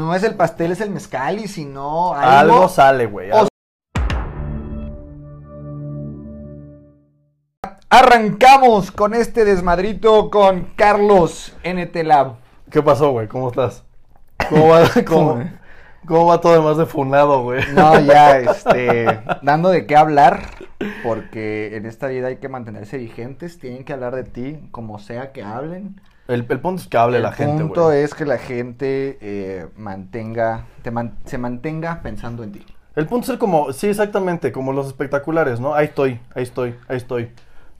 no es el pastel, es el mezcal. Y si no, Algo, algo. sale, güey. Algo- Arrancamos con este desmadrito con Carlos NT Lab. ¿Qué pasó, güey? ¿Cómo estás? ¿Cómo va, cómo va todo demás de funado, güey? No, ya, este, dando de qué hablar, porque en esta vida hay que mantenerse vigentes, tienen que hablar de ti, como sea que hablen. El, el punto es que hable El la gente, punto güey. es que la gente eh, mantenga, te man- se mantenga pensando en ti. El punto es ser como, sí, exactamente, como los espectaculares, ¿no? Ahí estoy, ahí estoy, ahí estoy,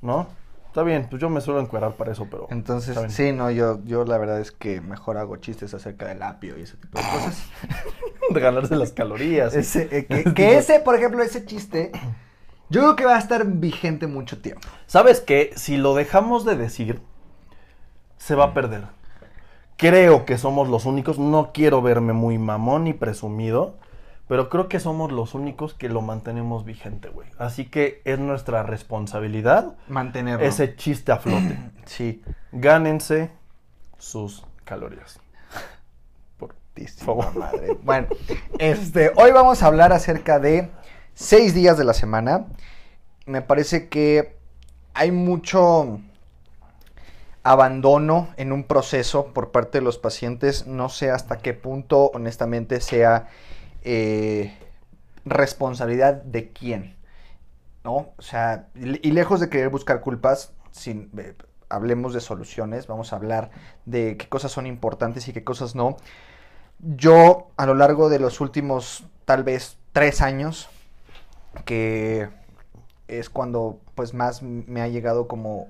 ¿no? Está bien, pues yo me suelo encuerar para eso, pero... Entonces, sí, no, yo, yo la verdad es que mejor hago chistes acerca del apio y ese tipo de cosas. De ganarse las calorías. Ese, eh, que, que ese, por ejemplo, ese chiste, yo creo que va a estar vigente mucho tiempo. ¿Sabes qué? Si lo dejamos de decir, se va a perder. Creo que somos los únicos, no quiero verme muy mamón ni presumido, pero creo que somos los únicos que lo mantenemos vigente, güey. Así que es nuestra responsabilidad Mantenerlo. ese chiste a flote. Sí. Gánense sus calorías. Por favor. madre. Bueno, este, hoy vamos a hablar acerca de seis días de la semana. Me parece que hay mucho abandono en un proceso por parte de los pacientes. No sé hasta qué punto, honestamente, sea eh, responsabilidad de quién. ¿No? O sea, y lejos de querer buscar culpas, sin, eh, hablemos de soluciones, vamos a hablar de qué cosas son importantes y qué cosas no. Yo, a lo largo de los últimos, tal vez, tres años, que es cuando pues más me ha llegado como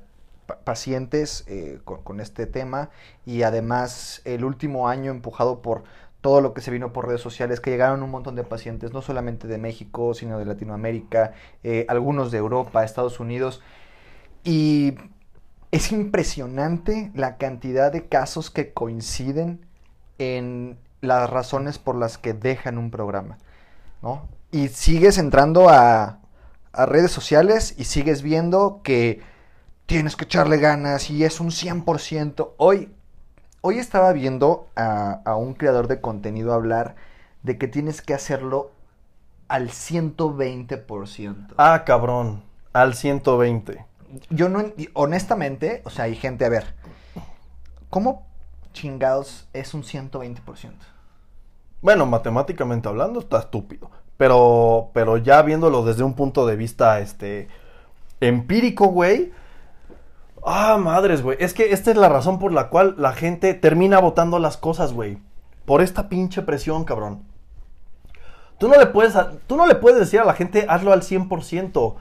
pacientes eh, con, este tema y además el último año empujado por todo lo que se vino por redes sociales, que llegaron un montón de pacientes, no solamente de México, sino de Latinoamérica, eh, algunos de Europa, Estados Unidos, y es impresionante la cantidad de casos que coinciden en las razones por las que dejan un programa, ¿no? Y sigues entrando a, a redes sociales y sigues viendo que tienes que echarle ganas y es un 100%. Hoy, hoy estaba viendo a, a un creador de contenido hablar de que tienes que hacerlo al 120%. Ah, cabrón. Al 120. Yo no, en- honestamente, o sea, hay gente, a ver, ¿cómo chingados es un 120%? Bueno, matemáticamente hablando está estúpido. Pero, pero ya viéndolo desde un punto de vista, este, empírico, güey. Ah, madres, güey. Es que esta es la razón por la cual la gente termina votando las cosas, güey. Por esta pinche presión, cabrón. Tú no le puedes, tú no le puedes decir a la gente, hazlo al 100%.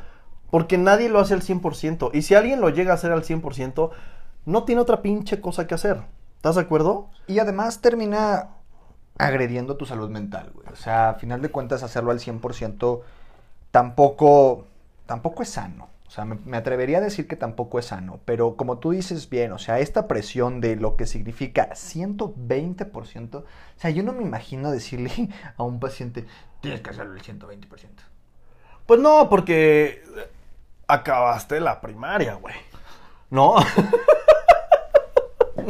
Porque nadie lo hace al 100%. Y si alguien lo llega a hacer al 100%, no tiene otra pinche cosa que hacer. ¿Estás de acuerdo? Y además termina agrediendo tu salud mental, güey. O sea, a final de cuentas, hacerlo al 100% tampoco, tampoco es sano. O sea, me, me atrevería a decir que tampoco es sano. Pero como tú dices bien, o sea, esta presión de lo que significa 120%, o sea, yo no me imagino decirle a un paciente, tienes que hacerlo al 120%. Pues no, porque acabaste la primaria, güey. ¿No?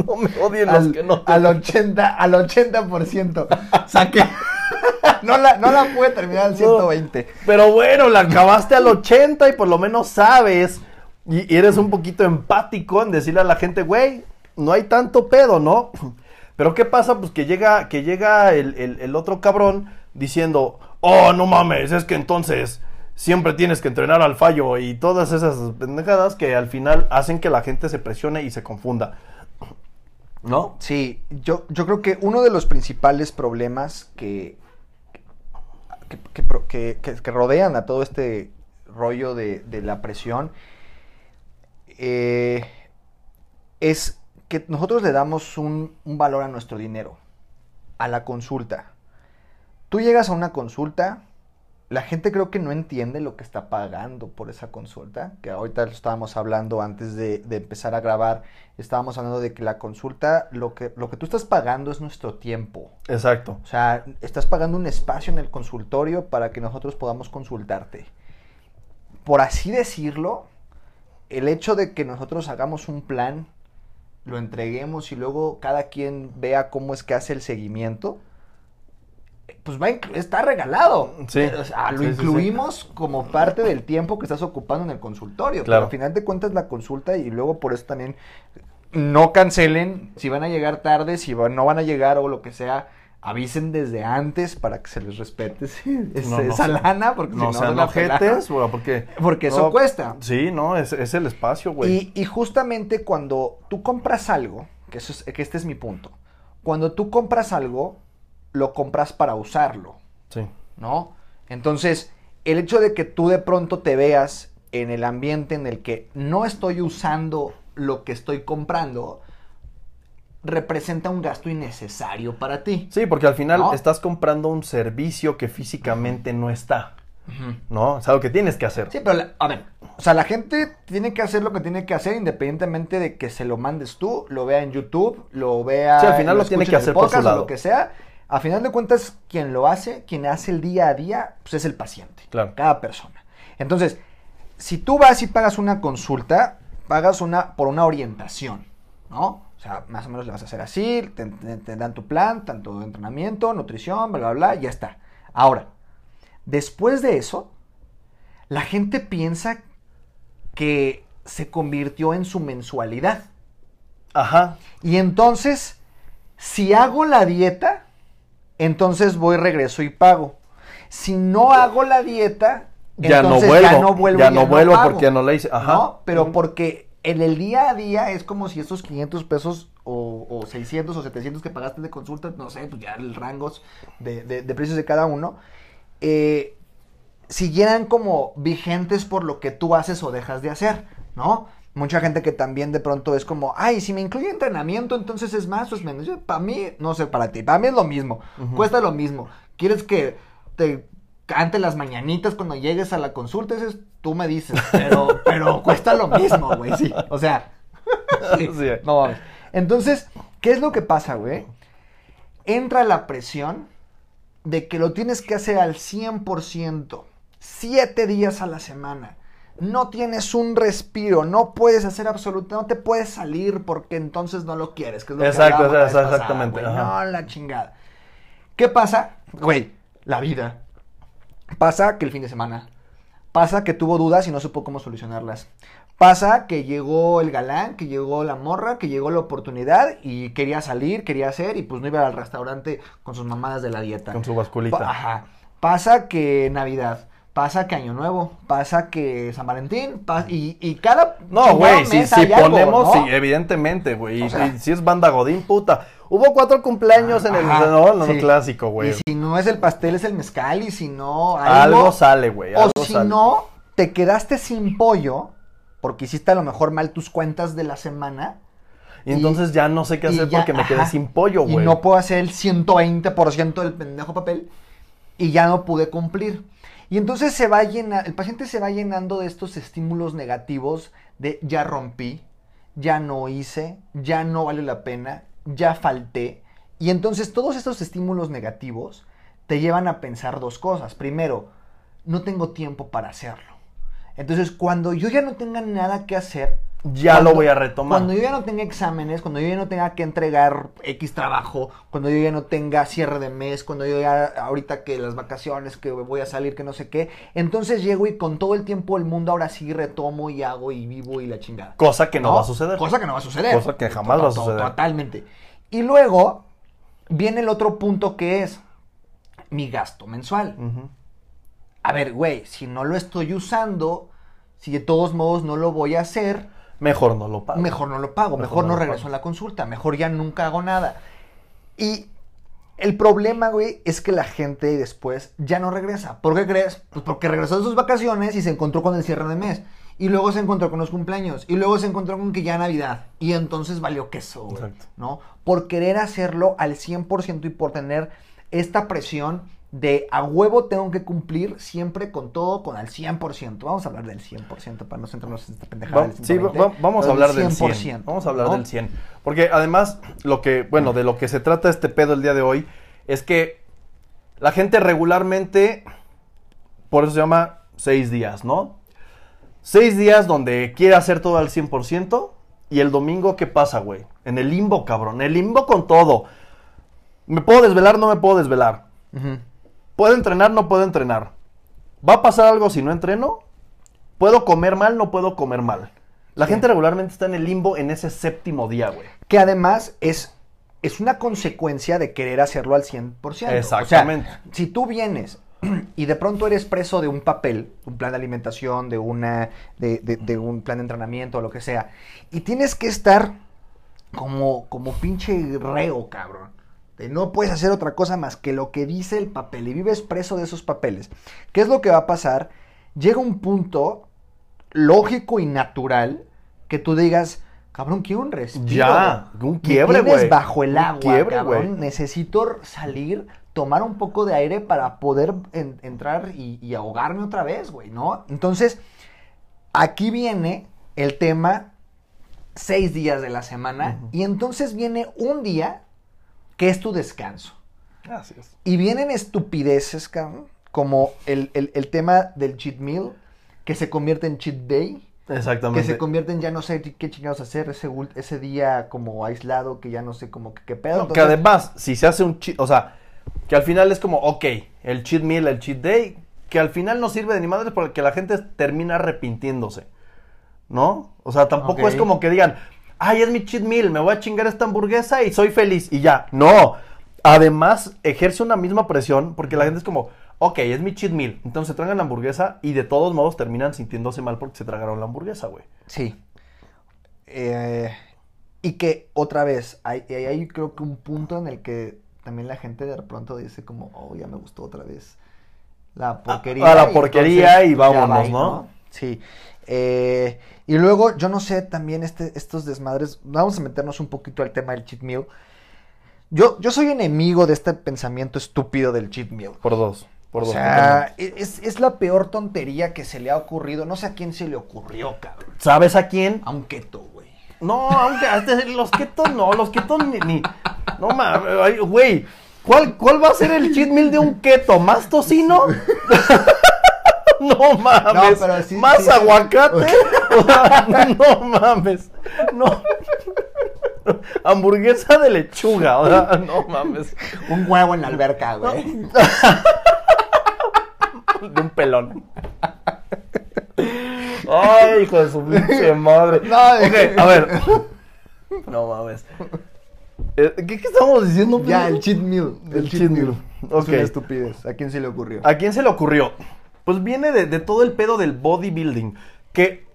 no me odien los Al, que no. al 80, al 80%. O sea que no la, no la puede terminar al 120. Pero bueno, la acabaste al 80 y por lo menos sabes y, y eres un poquito empático en decirle a la gente, güey, no hay tanto pedo, ¿no? Pero ¿qué pasa? Pues que llega, que llega el, el- el otro cabrón diciendo, oh, no mames, es que entonces siempre tienes que entrenar al fallo y todas esas pendejadas que al final hacen que la gente se presione y se confunda. ¿No? Sí, yo, yo creo que uno de los principales problemas que, que, rodean a todo este rollo de, la presión eh, es que nosotros le damos un valor a nuestro dinero, a la consulta. Tú llegas a una consulta, la gente creo que no entiende lo que está pagando por esa consulta, que ahorita lo estábamos hablando antes de, de empezar a grabar, estábamos hablando de que la consulta, lo que, lo que tú estás pagando es nuestro tiempo. Exacto. O sea, estás pagando un espacio en el consultorio para que nosotros podamos consultarte. Por así decirlo, el hecho de que nosotros hagamos un plan, lo entreguemos y luego cada quien vea cómo es que hace el seguimiento, pues va está regalado. Sí. O sea, lo Sí, sí, sí. incluimos como parte del tiempo que estás ocupando en el consultorio. Claro. Pero al final de cuentas la consulta y luego por eso también no cancelen si van a llegar tarde, si no van a llegar o lo que sea. Avisen desde antes para que se les respete sí, ese- No, no esa lana, porque No si no, no ojetes, porque... Porque eso cuesta. Sí, no, es, es el espacio, güey. Y, y justamente cuando tú compras algo, que, eso es- que este es mi punto, cuando tú compras algo, lo compras para usarlo, Sí. ¿no? Entonces, el hecho de que tú de pronto te veas en el ambiente en el que no estoy usando lo que estoy comprando, representa un gasto innecesario para ti. Sí, porque al final ¿No? estás comprando un servicio que físicamente no está, ¿no? Es algo que tienes que hacer. Sí, pero, la- a ver, o sea, la gente tiene que hacer lo que tiene que hacer independientemente de que se lo mandes tú, lo vea en YouTube, lo vea... Sí, al final lo tiene que hacer por su o lado. lo que sea. A final de cuentas, quien lo hace, quien hace el día a día, pues es el paciente. Claro. Cada persona. Entonces, si tú vas y pagas una consulta, pagas una por una orientación, ¿no? O sea, más o menos le vas a hacer así, te, te- te dan tu plan, tanto de entrenamiento, nutrición, bla, bla, bla, ya está. Ahora, después de eso, la gente piensa que se convirtió en su mensualidad. Ajá. Y entonces, si hago la dieta, entonces voy, regreso y pago. Si no hago la dieta, Ya no vuelvo. ya no vuelvo. Ya no vuelvo pago. porque ya no la hice. Ajá. ¿No? Pero porque en el día a día es como si estos 500 pesos o, o 600 o 700 que pagaste de consulta, no sé, pues ya el rangos de, de- de precios de cada uno, eh, siguieran como vigentes por lo que tú haces o dejas de hacer, ¿no? Mucha gente que también de pronto es como, ay, si me incluye entrenamiento, entonces es más o es menos. Para mí, no sé, para ti, para mí es lo mismo, cuesta lo mismo. ¿Quieres que te cante las mañanitas cuando llegues a la consulta? Ese es- tú me dices, pero, pero cuesta lo mismo, güey, sí. O sea, sí, Sí. no mames. Entonces, ¿qué es lo que pasa, güey? Entra la presión de que lo tienes que hacer al 100%, siete días a la semana. No tienes un respiro, no puedes hacer absolutamente, no te puedes salir porque entonces no lo quieres. Que es lo que Exacto, pasada, exactamente. No, la chingada. ¿Qué pasa? Güey, la vida. Pasa que el fin de semana. Pasa que tuvo dudas y no supo cómo solucionarlas. Pasa que llegó el galán, que llegó la morra, que llegó la oportunidad y quería salir, quería hacer y pues no iba al restaurante con sus mamadas de la dieta. Con su basculita. Pa- ajá. Pasa que Navidad, pasa que Año Nuevo, pasa que San Valentín, pa- y, y cada No, güey, si, si algo, ponemos, ¿no? sí, evidentemente, güey. O Y- sea- y si es banda Godín, puta. Hubo cuatro cumpleaños en el Ajá, no, no, sí. clásico, güey. Y si no es el pastel, es el mezcal, y si no, Algo sale, güey. O algo si sale. no, te quedaste sin pollo, porque hiciste a lo mejor mal tus cuentas de la semana. Y entonces ya no sé qué y hacer ya- porque me quedé ajá, sin pollo, Y güey. no puedo hacer el 120% del pendejo papel. Y ya no pude cumplir. Y entonces se va llena, el paciente se va llenando de estos estímulos negativos de ya rompí, ya no hice, ya no vale la pena, ya falté. Y entonces todos estos estímulos negativos te llevan a pensar dos cosas. Primero, no tengo tiempo para hacerlo. Entonces, cuando yo ya no tenga nada que hacer, Ya cuando- lo voy a retomar. Cuando yo ya no tenga exámenes, cuando yo ya no tenga que entregar X trabajo, cuando yo ya no tenga cierre de mes, cuando yo ya ahorita que las vacaciones, que voy a salir, que no sé qué, entonces llego y con todo el tiempo del mundo ahora sí retomo y hago y vivo y la chingada. Cosa que no, va a suceder. Cosa que no va a suceder. Cosa que jamás va a suceder. Totalmente. Y luego viene el otro punto que es mi gasto mensual. A ver, güey, si no lo estoy usando, si de todos modos no lo voy a hacer, Mejor no lo pago. mejor no lo pago, Mejor mejor, no no, regreso pago. a la consulta, mejor ya nunca hago nada. Y el problema, güey, es que la gente después ya no regresa. ¿Por qué crees? Pues porque regresó de sus vacaciones y se encontró con el cierre de mes. Y luego se encontró con los cumpleaños. Y luego se encontró con que ya Navidad. Y entonces valió queso, güey. Exacto. ¿No? Por querer hacerlo al 100% y por tener esta presión de a huevo tengo que cumplir siempre con todo, con al 100%. Vamos a hablar del 100% para no centrarnos en esta pendejada. Va- del sí, va- 120, va- vamos a hablar del 100. Vamos a hablar ¿no? del 100. Porque además, lo que, bueno, de lo que se trata este pedo el día de hoy es que la gente regularmente, por eso se llama seis días, ¿no? Seis días donde quiere hacer todo al 100% y el domingo, ¿qué pasa, güey? En el limbo, cabrón. El limbo con todo. ¿Me puedo desvelar? No me puedo desvelar. ¿Puedo entrenar? No puedo entrenar. ¿Va a pasar algo si no entreno? ¿Puedo comer mal? No puedo comer mal. La Sí. gente regularmente está en el limbo en ese séptimo día, güey. Que además es, es una consecuencia de querer hacerlo al 100%. Exactamente. O sea, si tú vienes y de pronto eres preso de un papel, un plan de alimentación, de, una, de, de- de un plan de entrenamiento o lo que sea, y tienes que estar como, como pinche reo, cabrón. De no puedes hacer otra cosa más que lo que dice el papel y vives preso de esos papeles. ¿Qué es lo que va a pasar? Llega un punto lógico y natural que tú digas, cabrón, quiero un respiro. Ya, un quiebre, güey. bajo el Un agua, quiebre, cabrón. Necesito salir, tomar un poco de aire para poder en- entrar y, y ahogarme otra vez, güey, ¿no? Entonces, aquí viene el tema seis días de la semana y entonces viene un día que es tu descanso. Así es. Y vienen estupideces, cabrón, como el, el- el tema del cheat meal, que se convierte en cheat day, que Exactamente. se convierte en ya no sé qué chingados hacer ese, ese día como aislado, que ya no sé como que qué pedo. No, que además, si se hace un cheat, o sea, que al final es como, ok, el cheat meal, el cheat day, que al final no sirve de ni madre porque la gente termina arrepintiéndose. ¿No? O sea, tampoco es como que digan, ay, es mi cheat meal, me voy a chingar esta hamburguesa y soy feliz y ya. No. Además, ejerce una misma presión porque la gente es como, ok, es mi cheat meal. Entonces se tragan la hamburguesa y de todos modos terminan sintiéndose mal porque se tragaron la hamburguesa, güey. Sí. Eh, y que otra vez, hay, hay, hay creo que un punto en el que también la gente de pronto dice como, oh, ya me gustó otra vez la porquería. a la y porquería y vámonos, ¿no? Sí. Eh, y luego, yo no sé, también este, estos desmadres, vamos a meternos un poquito al tema del cheat meal. Yo, yo soy enemigo de este pensamiento estúpido del cheat meal. Por dos. Por o dos. sea, totalmente. es, es la peor tontería que se le ha ocurrido. No sé a quién se le ocurrió, cabrón. ¿Sabes a quién? A un keto, güey. No, aunque los ketos no, los ketos ni, ni- no mames, güey. ¿Cuál, ¿Cuál va a ser el cheat meal de un keto? ¿Más tocino? no mames. No, pero sí, ¿Más sí. aguacate? no mames. No. Hamburguesa de lechuga, o sea, no mames. Un huevo en la alberca, güey. De un pelón. Ay, hijo de su pinche madre. No, ok, a ver. No mames. Eh, ¿Qué, qué estamos diciendo? Ya, el cheat meal. El cheat meal. Es Ok. una estupidez. ¿A quién se le ocurrió? ¿A quién se le ocurrió? Pues viene de, de todo el pedo del bodybuilding. Que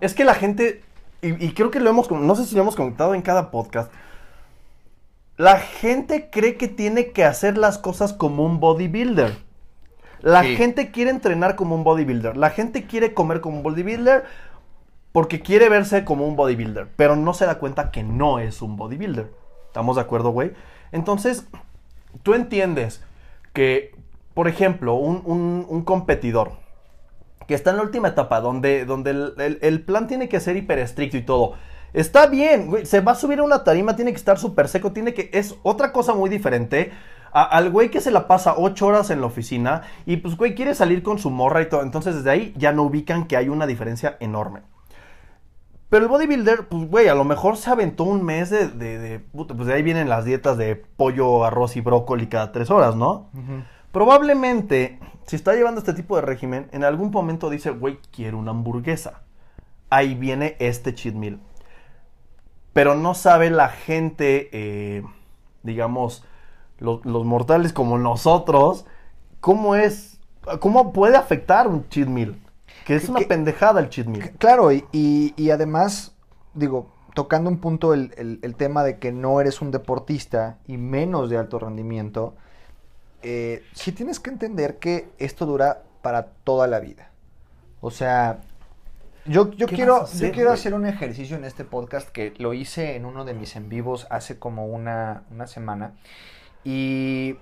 es que la gente, y, y creo que lo hemos, no sé si lo hemos comentado en cada podcast. La gente cree que tiene que hacer las cosas como un bodybuilder. La Sí. gente quiere entrenar como un bodybuilder. La gente quiere comer como un bodybuilder porque quiere verse como un bodybuilder. Pero no se da cuenta que no es un bodybuilder. ¿Estamos de acuerdo, güey? Entonces, tú entiendes que, por ejemplo, un, un- competidor que está en la última etapa, donde, donde el, el- plan tiene que ser hiper estricto y todo. Está bien, güey, se va a subir a una tarima, tiene que estar súper seco, tiene que... Es otra cosa muy diferente al güey que se la pasa ocho horas en la oficina y pues, güey, quiere salir con su morra y todo. Entonces, desde ahí ya no ubican que hay una diferencia enorme. Pero el bodybuilder, pues, güey, a lo mejor se aventó un mes de, de, pues de ahí vienen las dietas de pollo, arroz y brócoli cada tres horas, ¿no? Probablemente, si está llevando este tipo de régimen, en algún momento dice, güey, quiero una hamburguesa. Ahí viene este cheat meal. Pero no sabe la gente, eh, digamos, lo- los mortales como nosotros, cómo es, cómo puede afectar un cheat meal. Que es una que- pendejada el cheat meal. Claro, y, y- y además, digo, tocando un punto el, el- el tema de que no eres un deportista y menos de alto rendimiento, eh, sí tienes que entender que esto dura para toda la vida. O sea, yo, yo ¿Qué quiero, hacer, yo quiero hacer un ejercicio en este podcast que lo hice en uno de mis en vivos hace como una, una semana y,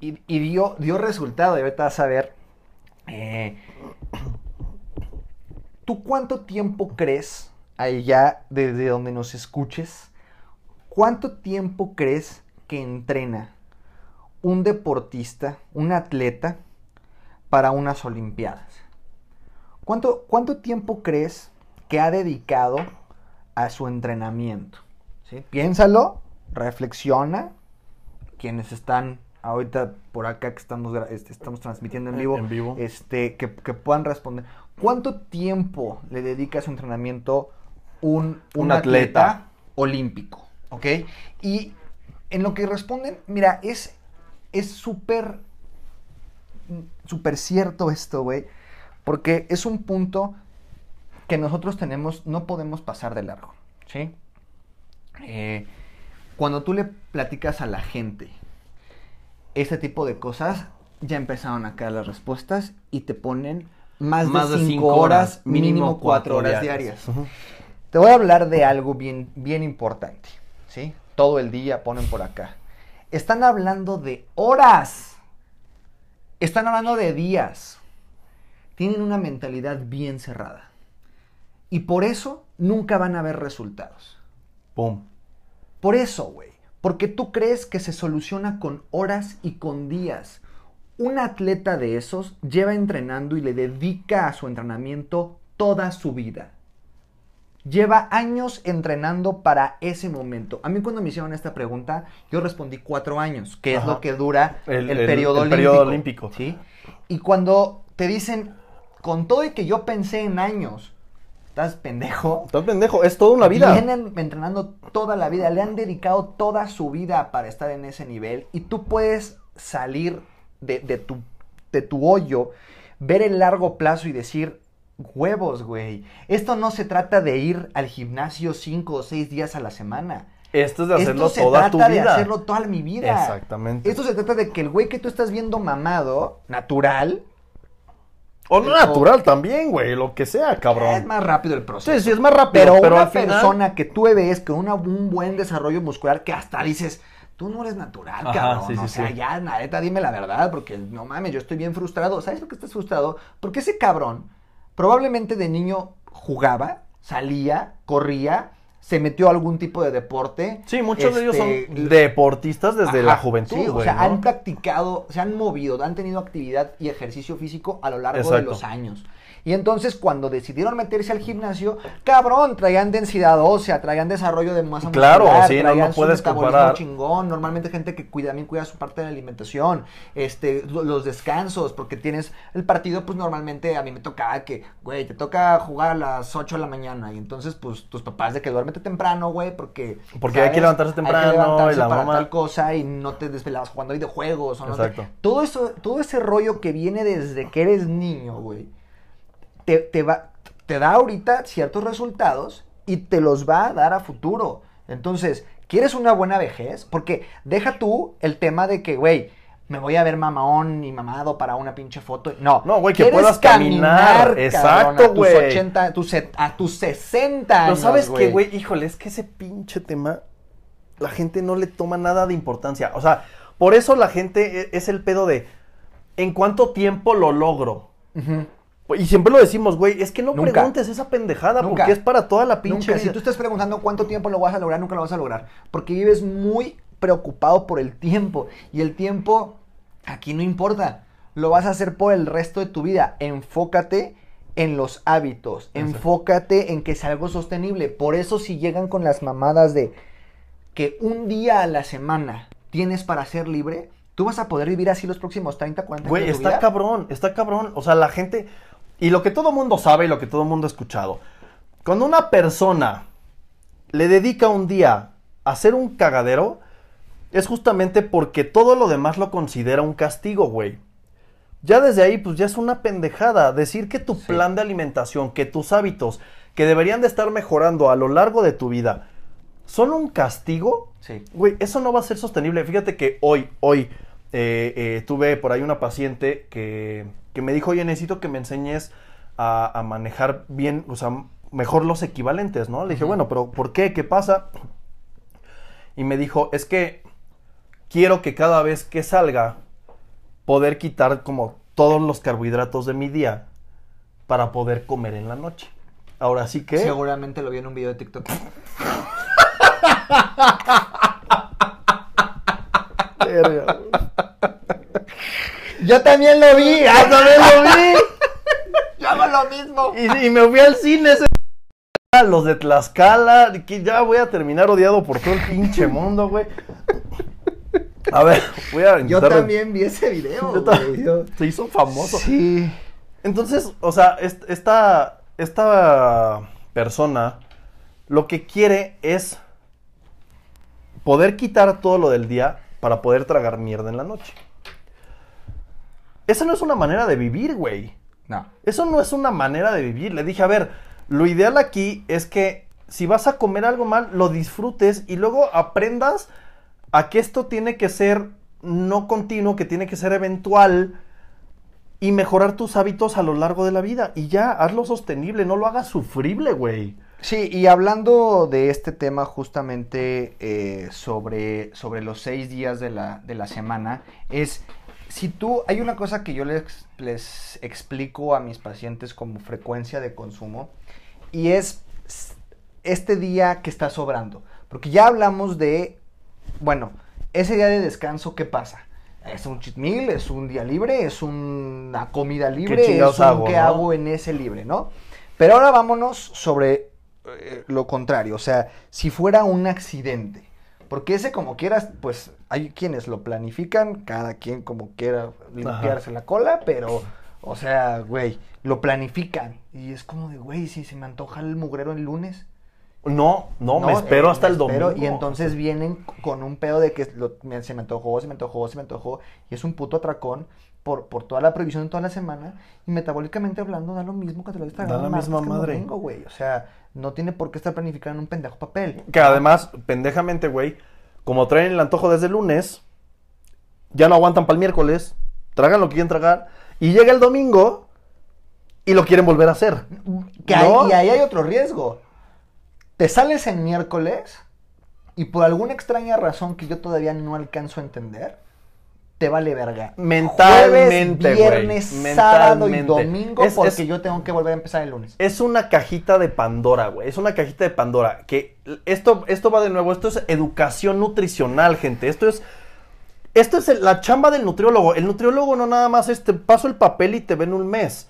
y- y dio, dio resultado, y ahorita vas a ver. eh, ¿Tú cuánto tiempo crees, allá desde donde nos escuches, cuánto tiempo crees que entrena un deportista, un atleta, para unas Olimpiadas? ¿Cuánto, cuánto tiempo crees que ha dedicado a su entrenamiento? ¿Sí? Piénsalo, reflexiona, quienes están ahorita por acá que estamos, este, estamos transmitiendo en En- vivo, en vivo. Este, que, que puedan responder. ¿Cuánto tiempo le dedica a su entrenamiento un, un, Un atleta, atleta. olímpico? ¿Ok? Y en lo que responden, mira, es es súper súper cierto esto, güey, porque es un punto que nosotros tenemos, no podemos pasar de largo, ¿sí? Eh, cuando tú le platicas a la gente este tipo de cosas, ya empezaron a caer las respuestas y te ponen más, Más de de 5 cinco horas, mínimo mínimo 4 cuatro horas diarias. Te voy a hablar de algo bien, bien importante, ¿sí? Todo el día ponen por acá. Están hablando de horas. Están hablando de días. Tienen una mentalidad bien cerrada. Y por eso nunca van a ver resultados. Pum. Por eso, güey. Porque tú crees que se soluciona con horas y con días. Un atleta de esos lleva entrenando y le dedica a su entrenamiento toda su vida. Lleva años entrenando para ese momento. A mí cuando me hicieron esta pregunta, yo respondí cuatro años, que es lo que dura el, El- el- periodo, el olímpico, periodo olímpico. ¿sí? Y cuando te dicen, con todo y que yo pensé en años, ¿estás pendejo? Estás pendejo, es toda una vida. Vienen entrenando toda la vida, le han dedicado toda su vida para estar en ese nivel y tú puedes salir de, de tu, de tu hoyo, ver el largo plazo y decir, huevos, güey, esto no se trata de ir al gimnasio cinco o seis días a la semana. Esto es de hacerlo Esto se toda trata tu de vida. hacerlo toda mi vida. Exactamente. Esto se trata de que el güey que tú estás viendo mamado, natural, O no o- natural también, güey, lo que sea, cabrón. es más rápido el proceso. Sí, sí, es más rápido, Pero, pero, una final- persona que tú ves con una- un buen desarrollo muscular que hasta dices, tú no eres natural, Ajá, cabrón. sí, sí, o sea, sí. ya, la neta, dime la verdad, porque no mames, yo estoy bien frustrado. ¿Sabes por qué estás frustrado? Porque ese cabrón probablemente de niño jugaba, salía, corría, se metió a algún tipo de deporte. Sí, muchos de ellos este, son deportistas desde la juventud, sí, güey. o sea, ¿no? han practicado, se han movido, han tenido actividad y ejercicio físico a lo largo de los años. Y entonces cuando decidieron meterse al gimnasio, cabrón, traían densidad ósea, traían desarrollo de masa Claro, muscular, sí, no, traían no su puedes comparar. chingón, normalmente gente que cuida, también cuida su parte de la alimentación, este, lo- los descansos, porque tienes el partido, pues normalmente a mí me tocaba que, güey, te toca jugar a las 8 de la mañana y entonces pues tus papás de que duérmete temprano, güey, porque Porque hay que levantarse temprano, hay que levantarse y la para mamá- tal cosa y no te desvelabas jugando videojuegos o no te- Exacto. todo eso todo ese rollo que viene desde que eres niño, güey, te, te va te da ahorita ciertos resultados y te los va a dar a futuro. Entonces, ¿quieres una buena vejez? Porque deja tú el tema de que, güey, me voy a ver mamaón y mamado para una pinche foto. No, No, güey, que ¿quieres puedas caminar. Exacto, a tus güey. 80, a tus, a tus 60 Pero años, sabes que, güey, híjole, es que ese pinche tema, la gente no le toma nada de importancia. O sea, por eso la gente e- es el pedo de, ¿en cuánto tiempo lo logro? Ujú. Y siempre lo decimos, güey, es que no Nunca. preguntes esa pendejada Nunca. porque es para toda la pinche Nunca, si vida. tú estás preguntando cuánto tiempo lo vas a lograr, nunca lo vas a lograr. Porque vives muy preocupado por el tiempo. Y el tiempo aquí no importa. Lo vas a hacer por el resto de tu vida. Enfócate en los hábitos. Enfócate en que sea algo sostenible. Por eso si llegan con las mamadas de que un día a la semana tienes para ser libre, tú vas a poder vivir así los próximos 30, 40 años Güey, está vida. cabrón, está cabrón. O sea, la gente. Y lo que todo mundo sabe y lo que todo mundo ha escuchado. Cuando una persona le dedica un día a hacer un cagadero, es justamente porque todo lo demás lo considera un castigo, güey. Ya desde ahí, pues ya es una pendejada. Decir que tu Sí. plan de alimentación, que tus hábitos, que deberían de estar mejorando a lo largo de tu vida, son un castigo, Sí. Güey, eso no va a ser sostenible. Fíjate que hoy, hoy, eh, eh, tuve por ahí una paciente que, que me dijo, oye, necesito que me enseñes a, a manejar bien, o sea, mejor los equivalentes, ¿no? Le dije, bueno, pero ¿por qué? ¿Qué pasa? Y me dijo, es que quiero que cada vez que salga, poder quitar como todos los carbohidratos de mi día para poder comer en la noche. Ahora sí que... Seguramente lo vi en un video de TikTok. Verga. Yo también lo vi. ¡Ah, también lo vi! Yo hago lo mismo. Y, y me fui al cine ese los de Tlaxcala, que ya voy a terminar odiado por todo el pinche mundo, güey. A ver, voy a Yo también vi ese video, Yo güey. Yo- Se hizo famoso. Sí. Entonces, o sea, est- esta, esta persona lo que quiere es poder quitar todo lo del día para poder tragar mierda en la noche. Esa no es una manera de vivir, güey. No. Eso no es una manera de vivir. Le dije, a ver, lo ideal aquí es que si vas a comer algo mal, lo disfrutes y luego aprendas a que esto tiene que ser no continuo, que tiene que ser eventual y mejorar tus hábitos a lo largo de la vida. Y ya, hazlo sostenible, no lo hagas sufrible, güey. Sí, y hablando de este tema justamente eh, sobre, sobre los seis días de la, de la semana, es si tú, hay una cosa que yo les, les explico a mis pacientes como frecuencia de consumo, y es este día que está sobrando. Porque ya hablamos de, bueno, ese día de descanso, ¿qué pasa? ¿Es un cheat meal? ¿Es un día libre? ¿Es una comida libre? ¿Es un hago, no? hago en ese libre, no? Pero ahora vámonos sobre eh, lo contrario, o sea, si fuera un accidente, porque ese como quieras, pues hay quienes lo planifican, cada quien como quiera limpiarse la cola, pero, o sea, güey, lo planifican y es como de, güey, si se me antoja el mugrero el lunes. No, no, me espero eh, hasta me el espero, domingo. Y entonces vienen con un pedo de que lo- me- se me antojó, se me antojó, se me antojó. Y es un puto atracón por, por toda la prohibición de toda la semana. Y metabólicamente hablando, da lo mismo que te lo tragado Da la misma madre. domingo, güey. O sea, no tiene por qué estar planificado en un pendejo papel. Que además, pendejamente, güey, como traen el antojo desde el lunes, ya no aguantan para el miércoles, tragan lo que quieren tragar, y llega el domingo y lo quieren volver a hacer. Que y ahí hay otro riesgo. Te sales en miércoles y por alguna extraña razón que yo todavía no alcanzo a entender, te vale verga. Mentalmente, Jueves, viernes, sábado y domingo Es- porque es- yo tengo que volver a empezar el lunes. Es una cajita de Pandora, güey. Es una cajita de Pandora. Que esto, esto va de nuevo. Esto es educación nutricional, gente. Esto es. Esto es el- la chamba del nutriólogo. El nutriólogo no nada más es te paso el papel y te ven un mes.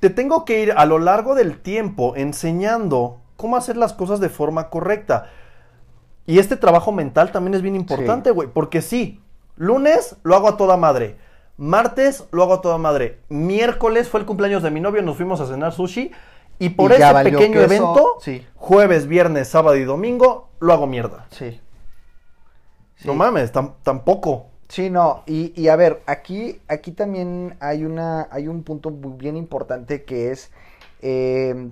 Te tengo que ir a lo largo del tiempo enseñando cómo hacer las cosas de forma correcta. Y este trabajo mental también es bien importante, güey. Porque sí, lunes lo hago a toda madre. Martes lo hago a toda madre. Miércoles fue el cumpleaños de mi novio, nos fuimos a cenar sushi. Y por Y ese pequeño queso, evento, sí. jueves, viernes, sábado y domingo, lo hago mierda. Sí. No mames, tam- tampoco. Sí, no, y, y a ver, aquí, aquí también hay una, hay un punto muy bien importante que es eh,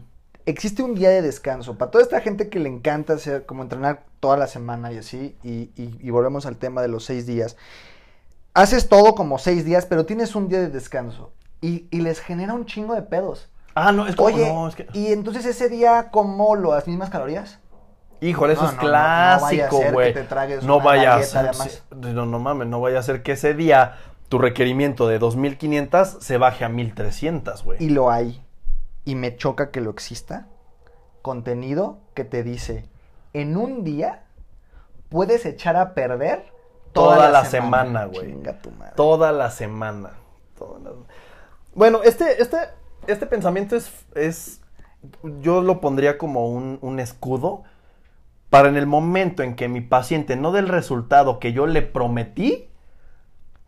existe un día de descanso. Para toda esta gente que le encanta hacer, como entrenar toda la semana y así, y, y- y volvemos al tema de los seis días. Haces todo como seis días, pero tienes un día de descanso. Y, y les genera un chingo de pedos. Ah, no, es como, Oye, no, es que... y entonces ese día, ¿como lo, las mismas calorías? Híjole, eso No, es no, no, no vaya a clásico, güey. No vaya a ser, no, no mames, no vaya a ser que ese día tu requerimiento de 2500 se baje a 1300, güey. Y lo hay. Y me choca que lo exista. Contenido que te dice, en un día puedes echar a perder Toda la semana, güey. Toda la semana. Toda la- Bueno, este, este, este pensamiento es, es, yo lo pondría como un, un escudo para en el momento en que mi paciente no dé el resultado que yo le prometí,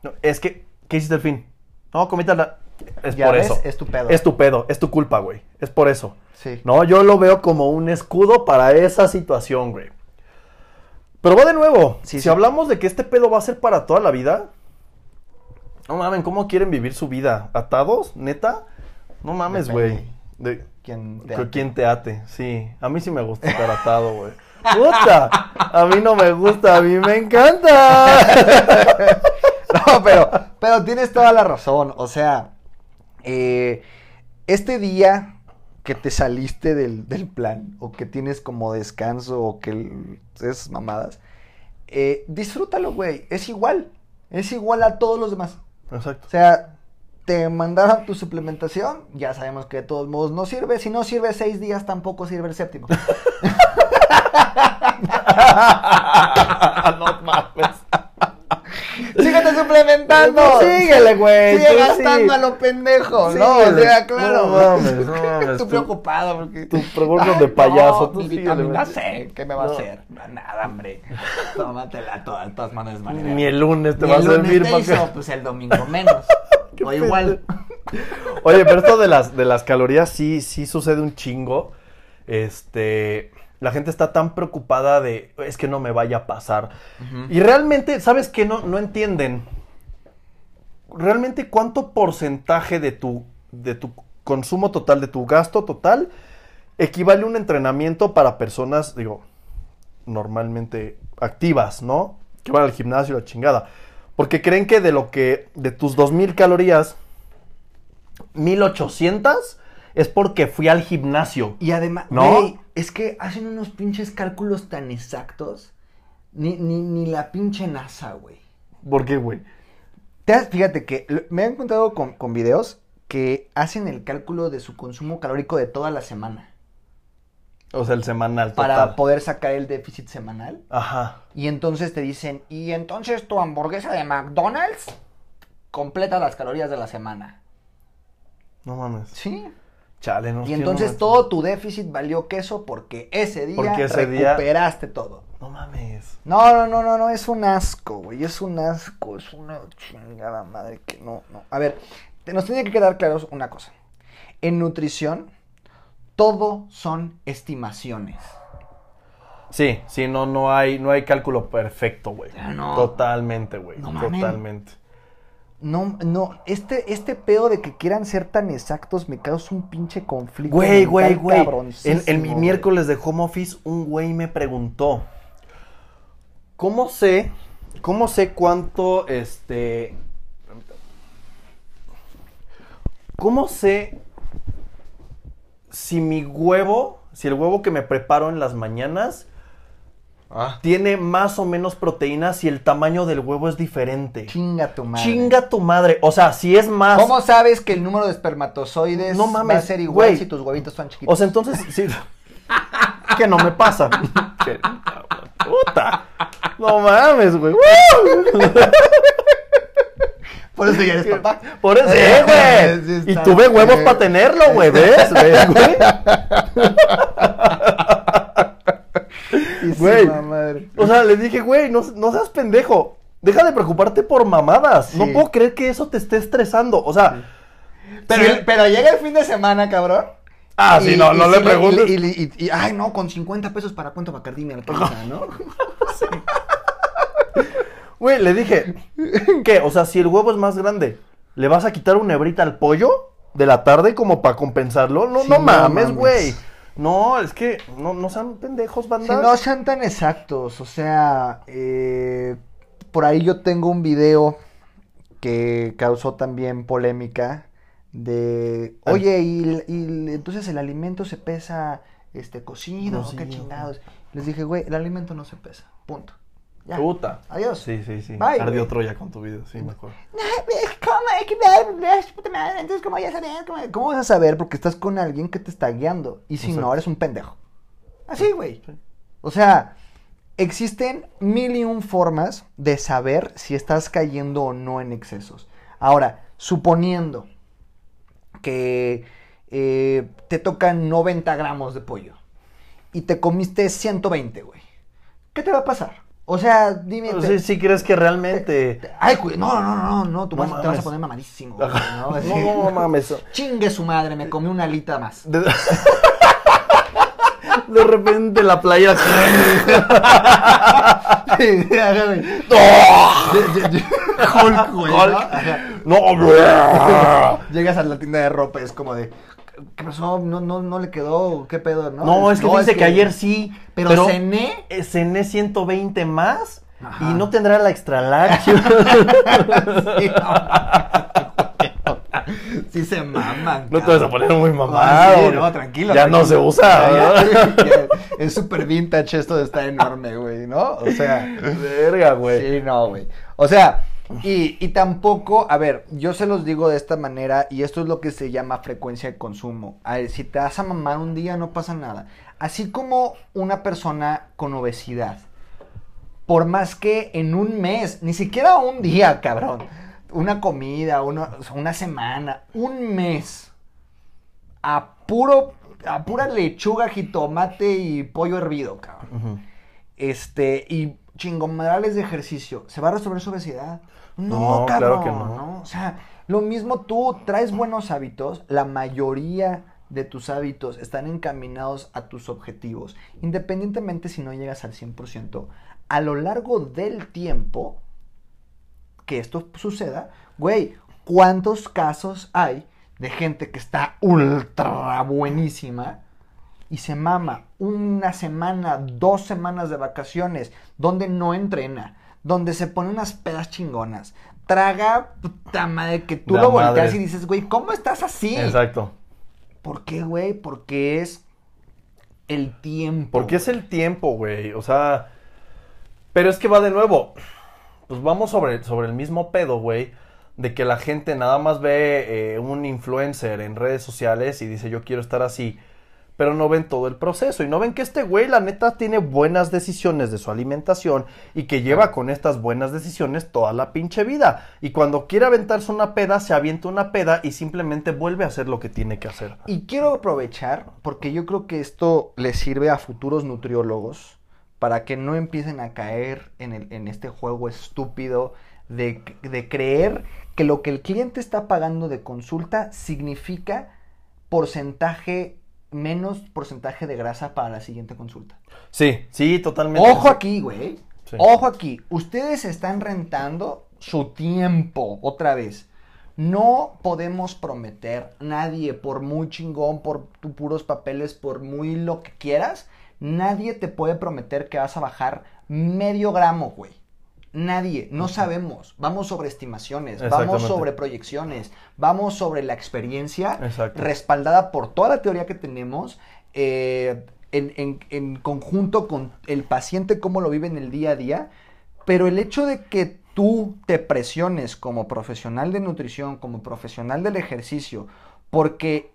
no, es que, ¿qué hiciste al fin? No, comita la... Es Ya por ves, eso. es tu pedo. Es tu pedo, es tu culpa, güey. Es por eso. Sí. No, yo lo veo como un escudo para esa situación, güey. Pero va de nuevo. Sí, si sí. hablamos de que este pedo va a ser para toda la vida, no mames, ¿cómo quieren vivir su vida? ¿Atados? ¿Neta? No mames, güey. De- ¿Quién te que ate. ¿Quién te ate? Sí, a mí sí me gusta estar atado, güey. ¡Puta! A mí no me gusta, a mí me encanta. No, pero, pero tienes toda la razón. O sea, eh, este día que te saliste del, del plan, o que tienes como descanso, o que es mamadas, eh, disfrútalo, güey. Es igual. Es igual a todos los demás. Exacto. O sea, te mandaron tu suplementación, ya sabemos que de todos modos no sirve. Si no sirve seis días, tampoco sirve el séptimo. no mames. Suplementando. síguele, güey, Sigue gastando a lo pendejo, ¿no? O sea, claro. No mames, no mames, tú- preocupado porque... tu programa Ay, de payaso, no, tú vitamina. C, ¿qué me va a hacer? Nada, hombre. Tómatela todas, de todas maneras. manera. Ni el lunes te va a servir para pues el domingo menos. o igual. Oye, pero esto de las, de las calorías sí, sí sucede un chingo. Este. La gente está tan preocupada de es que no me vaya a pasar. Y realmente, ¿sabes qué? No, no entienden. Realmente, ¿cuánto porcentaje de tu, de tu consumo total, de tu gasto total, equivale a un entrenamiento para personas, digo, normalmente activas, ¿no? Que van al gimnasio, la chingada. Porque creen que de lo que, de tus 2000 calorías, 1800 es porque fui al gimnasio. Y además, ¿No? Es que hacen unos pinches cálculos tan exactos. Ni, ni, ni la pinche NASA, güey. ¿Por qué, güey? Fíjate que me han encontrado con, con videos que hacen el cálculo de su consumo calórico de toda la semana. O sea, el semanal total. Para poder sacar el déficit semanal. Ajá. Y entonces te dicen, y entonces tu hamburguesa de McDonald's completa las calorías de la semana. No mames. Sí. Chale, no Y entonces no todo tu déficit valió queso porque ese día Porque ese día- recuperaste todo. No mames. No, no, no, no, no, es un asco, güey, es un asco, es una chingada madre que no, no. A ver, nos tiene que quedar claros una cosa. En nutrición, todo son estimaciones. Sí, sí, no, no hay, no hay cálculo perfecto, güey. Ya no. Totalmente, güey. No. Totalmente. No, no, este, este pedo de que quieran ser tan exactos me causa un pinche conflicto. Güey, güey, güey. En, mi güey. miércoles de home office, un güey me preguntó, ¿cómo sé, cómo sé cuánto, este, cómo sé si mi huevo, si el huevo que me preparo en las mañanas Ah. tiene más o menos proteínas si el tamaño del huevo es diferente? Chinga tu madre. Chinga tu madre. O sea, si es más. ¿Cómo sabes que el número de espermatozoides No mames, va a ser igual si tus huevitos son chiquitos? O sea, entonces, sí. que no me pasa. Puta. No mames, güey. por eso ya eres papá. Por eso, eh, güey. Sí, y tuve huevos para tenerlo, güey. ¿Ves? ¿Ves, güey? Güey. O sea, le dije, güey, no, no seas pendejo. Deja de preocuparte por mamadas. No puedo creer que eso te esté estresando. O sea, Pero, si el- pero llega el fin de semana, cabrón. Ah, sí, no, no le sí preguntes. Y, y- y- y- ay, no, con 50 pesos para cuánto Bacardí me alcanza, ¿no? Güey, le dije, ¿qué? O sea, si el huevo es más grande, ¿le vas a quitar una hebrita al pollo de la tarde como para compensarlo? No, Sí, no mames. güey. No, es que no, no sean pendejos, Si banda. no sean tan exactos, o sea, eh, por ahí yo tengo un video que causó también polémica de, oye, y, y entonces el alimento se pesa este cocido, qué chingados. Les dije, güey, el alimento no se pesa, punto. Ya. Puta. Adiós. Sí, sí, sí. Bye, Ardió. Troya con tu video, sí, me acuerdo. Entonces, ¿cómo vas a saber? ¿Cómo, cómo vas a saber? Porque estás con alguien que te está guiando. Y si Exacto. no, eres un pendejo. Así, güey. O sea, existen mil y un formas de saber si estás cayendo o no en excesos. Ahora, suponiendo que eh, te tocan 90 gramos de pollo y te comiste 120, güey. ¿Qué te va a pasar? O sea, dime. Te- sí, sí crees que realmente... Ay, no, no, no, no, no, tú No vas- te vas a poner mamadísimo. No, ¿no? No, mames. Chingue su madre, me comí una alita más. De... Repente la playa... Hulk, güey. ¿no? No. Llegas a la tienda de ropa, es como de. ¿Qué pasó? ¿No, no, no le quedó? ¿Qué pedo? No, No, es que dice que... ayer sí. Pero, cené. eh, cené 120 más Ajá. y no tendrá la extra large. Sí, se maman. No te vas a poner muy Ah, mamado. sí, no, tranquilo. Ya no se usa. Ya, ¿verdad? ya, ya. Es súper vintage esto de estar enorme, güey, ¿no? O sea. Verga, güey. Sí, no, güey. O sea, y, y tampoco, a ver, yo se los digo de esta manera, y esto es lo que se llama frecuencia de consumo. A ver, si te vas a mamar un día, no pasa nada. Así como una persona con obesidad. Por más que en un mes, ni siquiera un día, cabrón. una comida, una, semana, un mes, a puro, a pura lechuga, jitomate y pollo hervido, cabrón. Este, y chingomadales de ejercicio, ¿se va a resolver su obesidad? No, No, claro cabrón, que no. O sea, lo mismo tú, traes buenos hábitos, la mayoría de tus hábitos están encaminados a tus objetivos, independientemente si no llegas al 100%, a lo largo del tiempo que esto suceda, güey, ¿cuántos casos hay de gente que está ultra buenísima y se mama una semana, dos semanas de vacaciones, donde no entrena, donde se pone unas pedas chingonas, traga puta madre que tú La lo volteas madre. y dices, güey, ¿cómo estás así? Exacto. ¿Por qué, güey? Porque es el tiempo. Porque es el tiempo, güey. O sea. Pero es que va de nuevo. Pues vamos sobre, sobre el mismo pedo, güey. De que la gente nada más ve eh, un influencer en redes sociales y dice yo quiero estar así. Pero no ven todo el proceso. Y no ven que este güey, la neta, tiene buenas decisiones de su alimentación. Y que lleva con estas buenas decisiones toda la pinche vida. Y cuando quiere aventarse una peda, se avienta una peda y simplemente vuelve a hacer lo que tiene que hacer. Y quiero aprovechar, porque yo creo que esto le sirve a futuros nutriólogos para que no empiecen a caer en, el- en este juego estúpido de, de creer que lo que el cliente está pagando de consulta significa porcentaje, menos porcentaje de grasa para la siguiente consulta. Sí, sí, totalmente. Ojo aquí, güey. Sí. Ojo aquí. Ustedes están rentando su tiempo otra vez. No podemos prometer, nadie, por muy chingón, por tu puros papeles, por muy lo que quieras, nadie te puede prometer que vas a bajar medio gramo, güey. Nadie, no sabemos. Vamos sobre estimaciones, vamos sobre proyecciones, vamos sobre la experiencia Exacto. respaldada por toda la teoría que tenemos, eh, en, en- en conjunto con el paciente, cómo lo vive en el día a día, pero el hecho de que tú te presiones como profesional de nutrición, como profesional del ejercicio, porque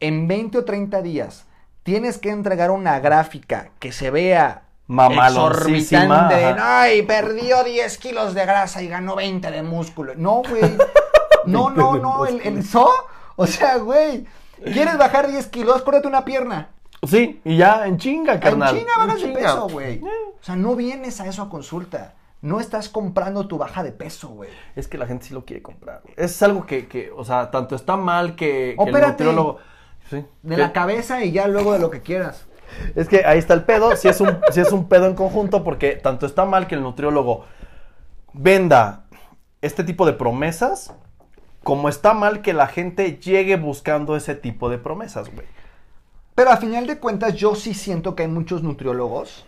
en 20 o 30 días tienes que entregar una gráfica que se vea Mamaloncísima, ajá. ay, perdió 10 kilos de grasa y ganó 20 de músculo. No, güey. No, 20 no, de no, el, el so, o sea, güey, ¿quieres bajar 10 kilos? Córtate una pierna. Sí, y ya en chinga, carnal. En chinga bajas de chinga. peso, güey. Eh, O sea, no vienes a eso a consulta. No estás comprando tu baja de peso, güey. Es que la gente sí lo quiere comprar. Es algo que, que, o sea, tanto está mal que, que el Opérate. nutriólogo... Sí. De la cabeza y ya luego de lo que quieras. Es que ahí está el pedo, si es un, si es un pedo en conjunto, porque tanto está mal que el nutriólogo venda este tipo de promesas, como está mal que la gente llegue buscando ese tipo de promesas, güey. Pero a final de cuentas, yo sí siento que hay muchos nutriólogos,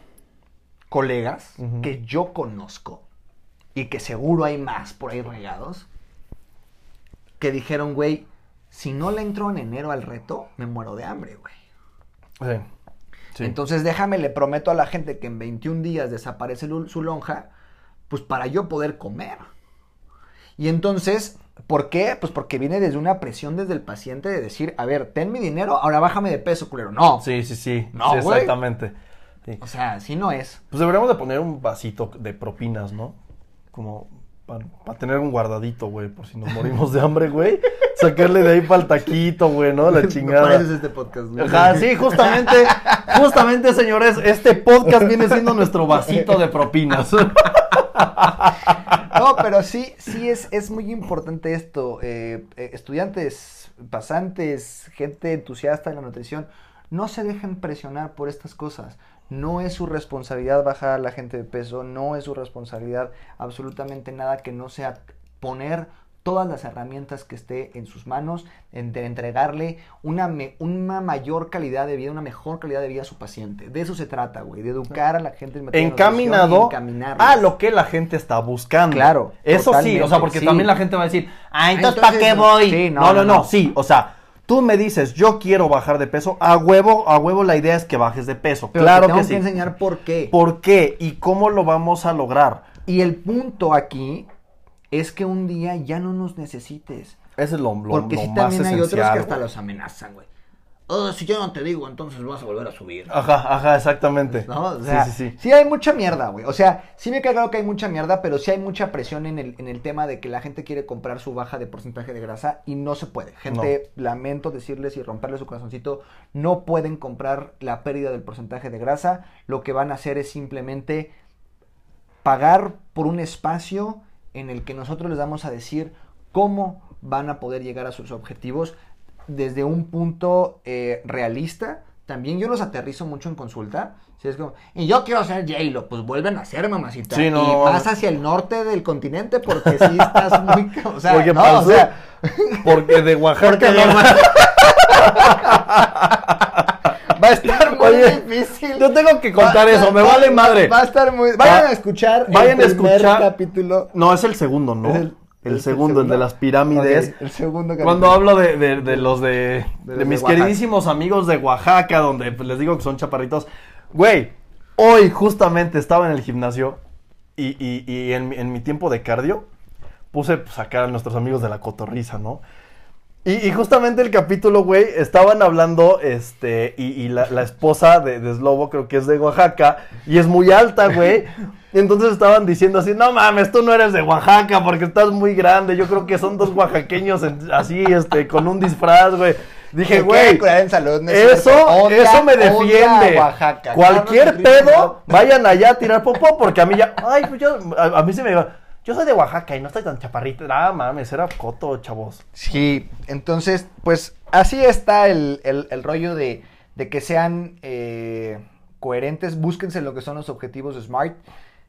colegas, que yo conozco y que seguro hay más por ahí regados, que dijeron, güey, si no le entro en enero al reto, me muero de hambre, güey. Sí. Sí. Entonces déjame, le prometo a la gente que en 21 días desaparece su lonja, pues para yo poder comer. Y entonces, ¿por qué? Pues porque viene desde una presión desde el paciente de decir, a ver, ten mi dinero, ahora bájame de peso, culero. No. Sí, sí, sí. No, sí, exactamente. Sí. O sea, así no es. Pues deberíamos de poner un vasito de propinas, ¿no? Como para tener un guardadito, güey, por si nos morimos de hambre, güey. Sacarle de ahí para el taquito, güey, ¿no? La chingada. este podcast, güey. Ajá, sí, justamente, justamente, señores, este podcast viene siendo nuestro vasito de propinas. No, pero sí, sí es, es muy importante esto. Eh, eh, estudiantes, pasantes, gente entusiasta en la nutrición, no se dejen presionar por estas cosas. No es su responsabilidad bajar a la gente de peso, no es su responsabilidad absolutamente nada que no sea poner todas las herramientas que esté en sus manos, en- de entregarle una, me- una mayor calidad de vida, una mejor calidad de vida a su paciente. De eso se trata, güey, de educar a la gente Encaminado a lo que la gente está buscando. Claro, Eso sí, o sea, porque sí. también la gente va a decir, ah, entonces, Entonces, ¿para qué voy? Sí, no, no, no, no, no, no. sí, o sea, tú me dices, yo quiero bajar de peso, a huevo, a huevo la idea es que bajes de peso. Pero claro te tengo que sí. enseñar por qué. ¿Por qué y cómo lo vamos a lograr? Y el punto aquí es que un día ya no nos necesites. Ese es lo, lo- Porque lo sí más también hay otros que hasta los amenazan, güey. "Oh, si yo no te digo, entonces vas a volver a subir. Ajá, ajá, exactamente. ¿No? O sea, sí, sí, sí. sí hay mucha mierda, güey. O sea, sí me queda claro que hay mucha mierda, pero sí hay mucha presión en el, en el tema de que la gente quiere comprar su baja de porcentaje de grasa y no se puede. Gente, lamento decirles y romperles su corazoncito, no pueden comprar la pérdida del porcentaje de grasa. Lo que van a hacer es simplemente pagar por un espacio en el que nosotros les vamos a decir cómo van a poder llegar a sus objetivos desde un punto eh, realista. También yo los aterrizo mucho en consulta. Si es como, y yo quiero ser J-Lo, pues vuelven a ser mamacita. Sí, no. Y más hacia el norte del continente porque sí estás muy... O sea, Porque no, para o el sur- sea, Porque de Oaxaca. porque de- va a estar muy Oye, difícil. yo tengo que contar eso, me va- vale va- madre. Va a estar muy... Vayan Va- a escuchar vayan a el primer escuchar- capítulo. No, es el segundo, ¿no? ¿Es el, es segundo, el de las pirámides. El segundo. Cuando hablo de, de- de los de, mis queridísimos amigos de Oaxaca, donde pues, les digo que son chaparritos. Güey, hoy justamente estaba en el gimnasio y, y- y en, mi- en mi tiempo de cardio puse pues, acá a nuestros amigos de la cotorriza, ¿no? Y, y justamente el capítulo, güey, estaban hablando, este, y, y la, la esposa de, de Slobo, creo que es de Oaxaca, y es muy alta, güey. Y entonces estaban diciendo así, no mames, tú no eres de Oaxaca porque estás muy grande. Yo creo que son dos oaxaqueños en- así, este, con un disfraz, güey. Dije, güey, no es eso, eso me defiende. Oaxaca. Cualquier pedo, vayan allá a tirar popó, porque a mí ya, ay, pues yo, a, a mí se me iba, yo soy de Oaxaca y no estoy tan chaparrito. Ah, mames, era coto, chavos. Sí, entonces, pues así está el, el- el rollo de, de que sean eh, coherentes, búsquense lo que son los objetivos SMART.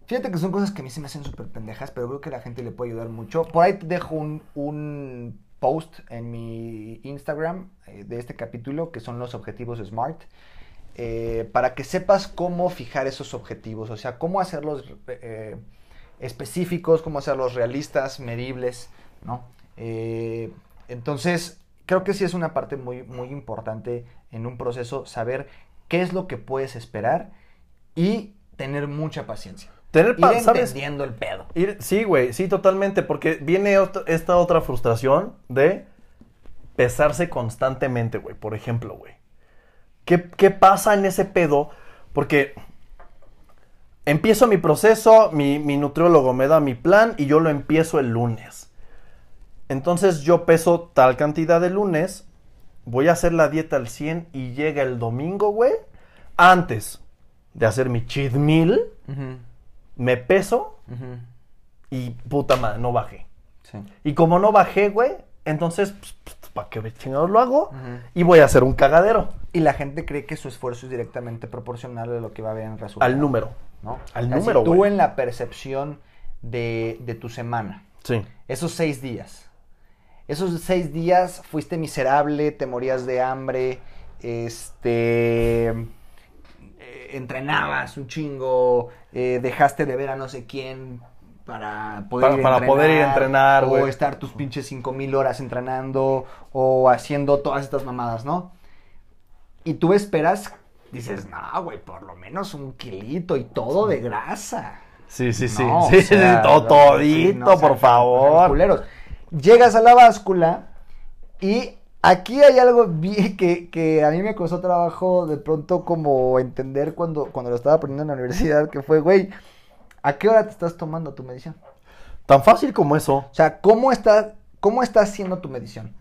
Fíjate que son cosas que a mí se me hacen súper pendejas, pero creo que la gente le puede ayudar mucho. Por ahí te dejo un, un post en mi Instagram eh, de este capítulo, que son los objetivos SMART, eh, para que sepas cómo fijar esos objetivos, o sea, cómo hacerlos específicos, cómo hacerlos realistas, medibles, ¿no? Eh, entonces, creo que sí es una parte muy, muy importante en un proceso saber qué es lo que puedes esperar y tener mucha paciencia. Tener, pa- Ir ¿sabes? entendiendo el pedo. Ir- sí, güey, sí, totalmente, porque viene esta otra frustración de pesarse constantemente, güey, por ejemplo, güey. ¿Qué, qué pasa en ese pedo? Porque empiezo mi proceso, mi, mi nutriólogo me da mi plan y yo lo empiezo el lunes. Entonces yo peso tal cantidad de lunes, voy a hacer la dieta al 100 y llega el domingo, güey, antes de hacer mi cheat meal, me peso y puta madre, no bajé. Sí. Y como no bajé, güey, entonces, pues, ¿para qué chingados lo hago? Y voy a hacer un cagadero Y la gente cree que su esfuerzo es directamente proporcional a lo que va a ver en resultado. al número. ¿No? al si número, tú en la percepción de, de tu semana, Sí. esos seis días, esos seis días fuiste miserable, te morías de hambre, este, eh, entrenabas un chingo, eh, dejaste de ver a no sé quién para poder, Para- ir, a para poder ir a entrenar, o estar tus pinches cinco mil horas entrenando o haciendo todas estas mamadas, ¿no? Y tú esperas, dices, no, güey, por lo menos un kilito y todo de grasa. Sí, sí, sí. No, sí, o sea, sí, to- no, todito, sí, no, o sea, por favor. culeros. Llegas a la báscula y aquí hay algo que, que a mí me costó trabajo de pronto como entender cuando, cuando lo estaba aprendiendo en la universidad, que fue, güey, ¿a qué hora te estás tomando tu medición? Tan fácil como eso. O sea, ¿cómo estás, cómo estás haciendo tu medición?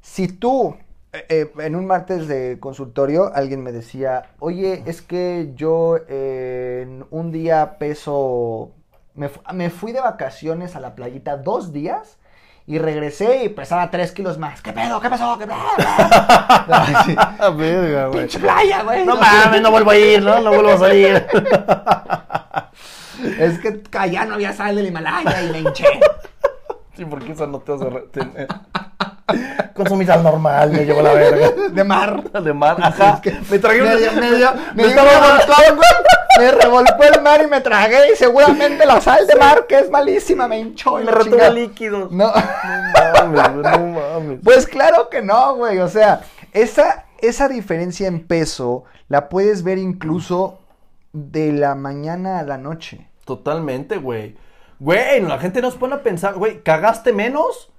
Si tú, eh, eh, en un martes de consultorio, alguien me decía, oye, es que yo eh, en un día peso, me, fu- me fui de vacaciones a la playita dos días y regresé y pesaba tres kilos más. ¿Qué pedo? ¿Qué pasó? ¿Qué pedo? Sí. Verga, güey. Pinche playa, güey. No mames, no vuelvo a ir, ¿no? No vuelvo a salir. Es que allá no había sal del Himalaya y me hinché. Sí, porque esa no te hace... sal normal, me llevo la verga. De mar. De mar, ajá. me tragué Me una... dio, me dio, me me dio estaba- revolcón, güey. Me revolcó el mar y me tragué y seguramente la sal de mar, que es malísima, me hinchó y Me retuvo líquidos. No. No mames, no mames. Pues claro que no, güey. O sea, esa, esa diferencia en peso la puedes ver incluso de la mañana a la noche. Totalmente, güey. Güey, la gente nos pone a pensar, güey, ¿cagaste menos?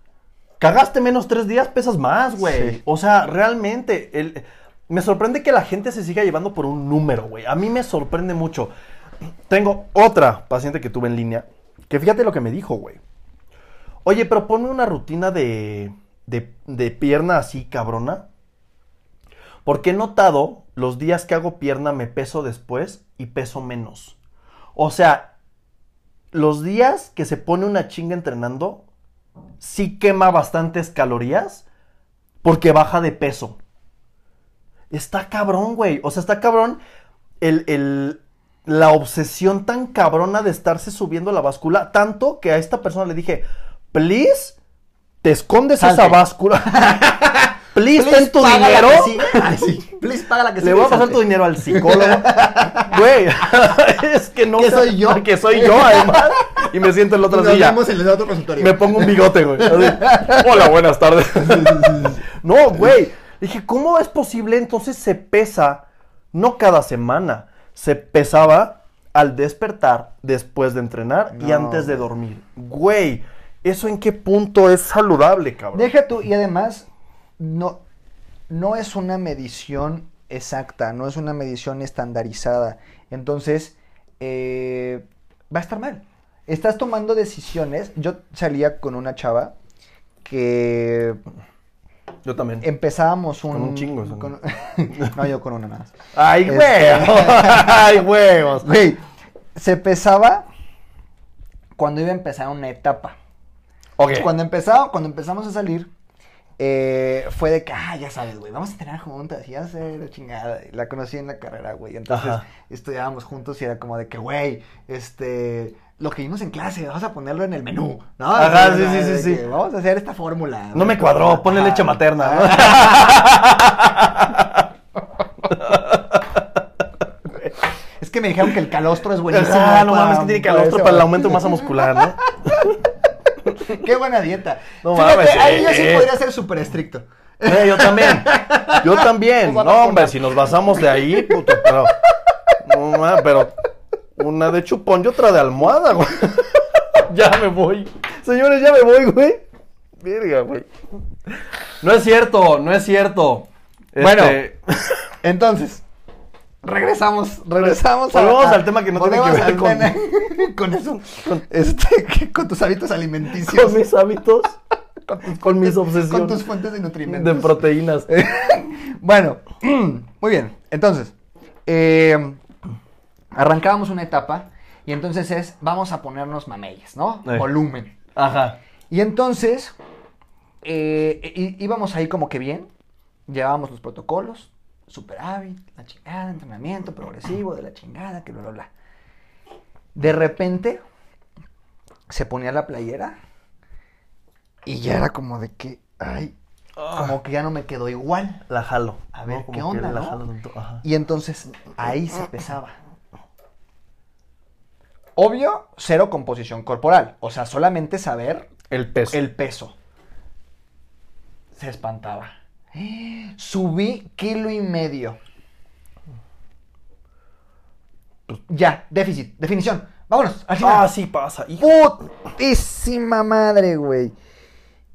¿Cagaste menos tres días? Pesas más, güey. Sí. O sea, realmente, el... me sorprende que la gente se siga llevando por un número, güey. A mí me sorprende mucho. Tengo otra paciente que tuve en línea, que fíjate lo que me dijo, güey. Oye, pero ponme una rutina de, de, de pierna así, cabrona. Porque he notado los días que hago pierna me peso después y peso menos. O sea, los días que se pone una chinga entrenando, sí quema bastantes calorías porque baja de peso. Está cabrón, güey. O sea, está cabrón el, el- la obsesión tan cabrona de estarse subiendo la báscula. Tanto que a esta persona le dije, please, te escondes Salte. esa báscula. please, ten tu dinero. Ay, sí. Please, paga la que Le sigue voy a pasar tu dinero al psicólogo. Güey, es que no Que soy yo. Que soy yo, además. Y me siento en la otra Nos silla. vemos en el otro consultorio. Me pongo un bigote, güey. Así, Hola, buenas tardes. no, güey. Dije, ¿cómo es posible? Entonces se pesa, no cada semana, se pesaba al despertar, después de entrenar y antes de dormir. Güey, ¿eso en qué punto es saludable, cabrón? Deja tú, y además, no, no es una medición exacta, no es una medición estandarizada. Entonces, eh, va a estar mal. Estás tomando decisiones. Yo salía con una chava que Yo también. empezábamos un... Con un chingo, ¿no? con- no, yo con una nada más. ¡Ay, Este- huevos! ¡Ay, huevos! Güey, se pesaba cuando iba a empezar una etapa. Ok. Cuando, empezaba, cuando empezamos a salir, eh, fue de que, ah, ya sabes, gügüey, vamos a entrenar juntas, y ya sé, la chingada. La conocí en la carrera, güey. Entonces Ajá. estudiábamos juntos y era como de que, güey, este, lo que vimos en clase, vamos a ponerlo en el menú, ¿no? Ajá, O sea, sí, sí, sí, sí. Vamos a hacer esta fórmula. No me cuadró, ponle leche materna, ¿no? Es que me dijeron que el calostro es buenísimo. Ah, no mames, que tiene calostro para el aumento de masa muscular, ¿no? Qué buena dieta. No Fíjate, mames, ahí yo sí eh. podría ser súper estricto. Eh, yo también. Yo también. No, hombre, si nos basamos de ahí, puto, pero. No mames, pero. Una de chupón y otra de almohada, güey. Ya me voy. Señores, ya me voy, güey. Verga, güey. No es cierto, no es cierto. Bueno. Este, Entonces, regresamos, regresamos Volvemos al tema que no tiene que ver con- con eso, este, que- con tus hábitos alimenticios, con mis hábitos, con tus, con mis obsesiones. con tus fuentes de nutrimentos. de proteínas. bueno, muy bien. Entonces, eh, arrancábamos una etapa y entonces es, vamos a ponernos mameyes, ¿no? Eh. Volumen. Ajá. Y entonces, eh, íbamos ahí como que bien, llevábamos los protocolos, superávit, la chingada, entrenamiento progresivo, de la chingada, que bla, bla, bla. De repente, se ponía la playera y ya era como de que, ay, como que ya no me quedó igual. La jalo. A ver, ¿qué onda, la no? jalo tanto, ajá. Y entonces ahí se pesaba. Obvio, cero composición corporal. O sea, solamente saber El peso. el peso. Se espantaba. Subí kilo y medio. Ya, déficit, definición. Vámonos, al final. Ah, sí pasa. hijo. Putísima madre, güey.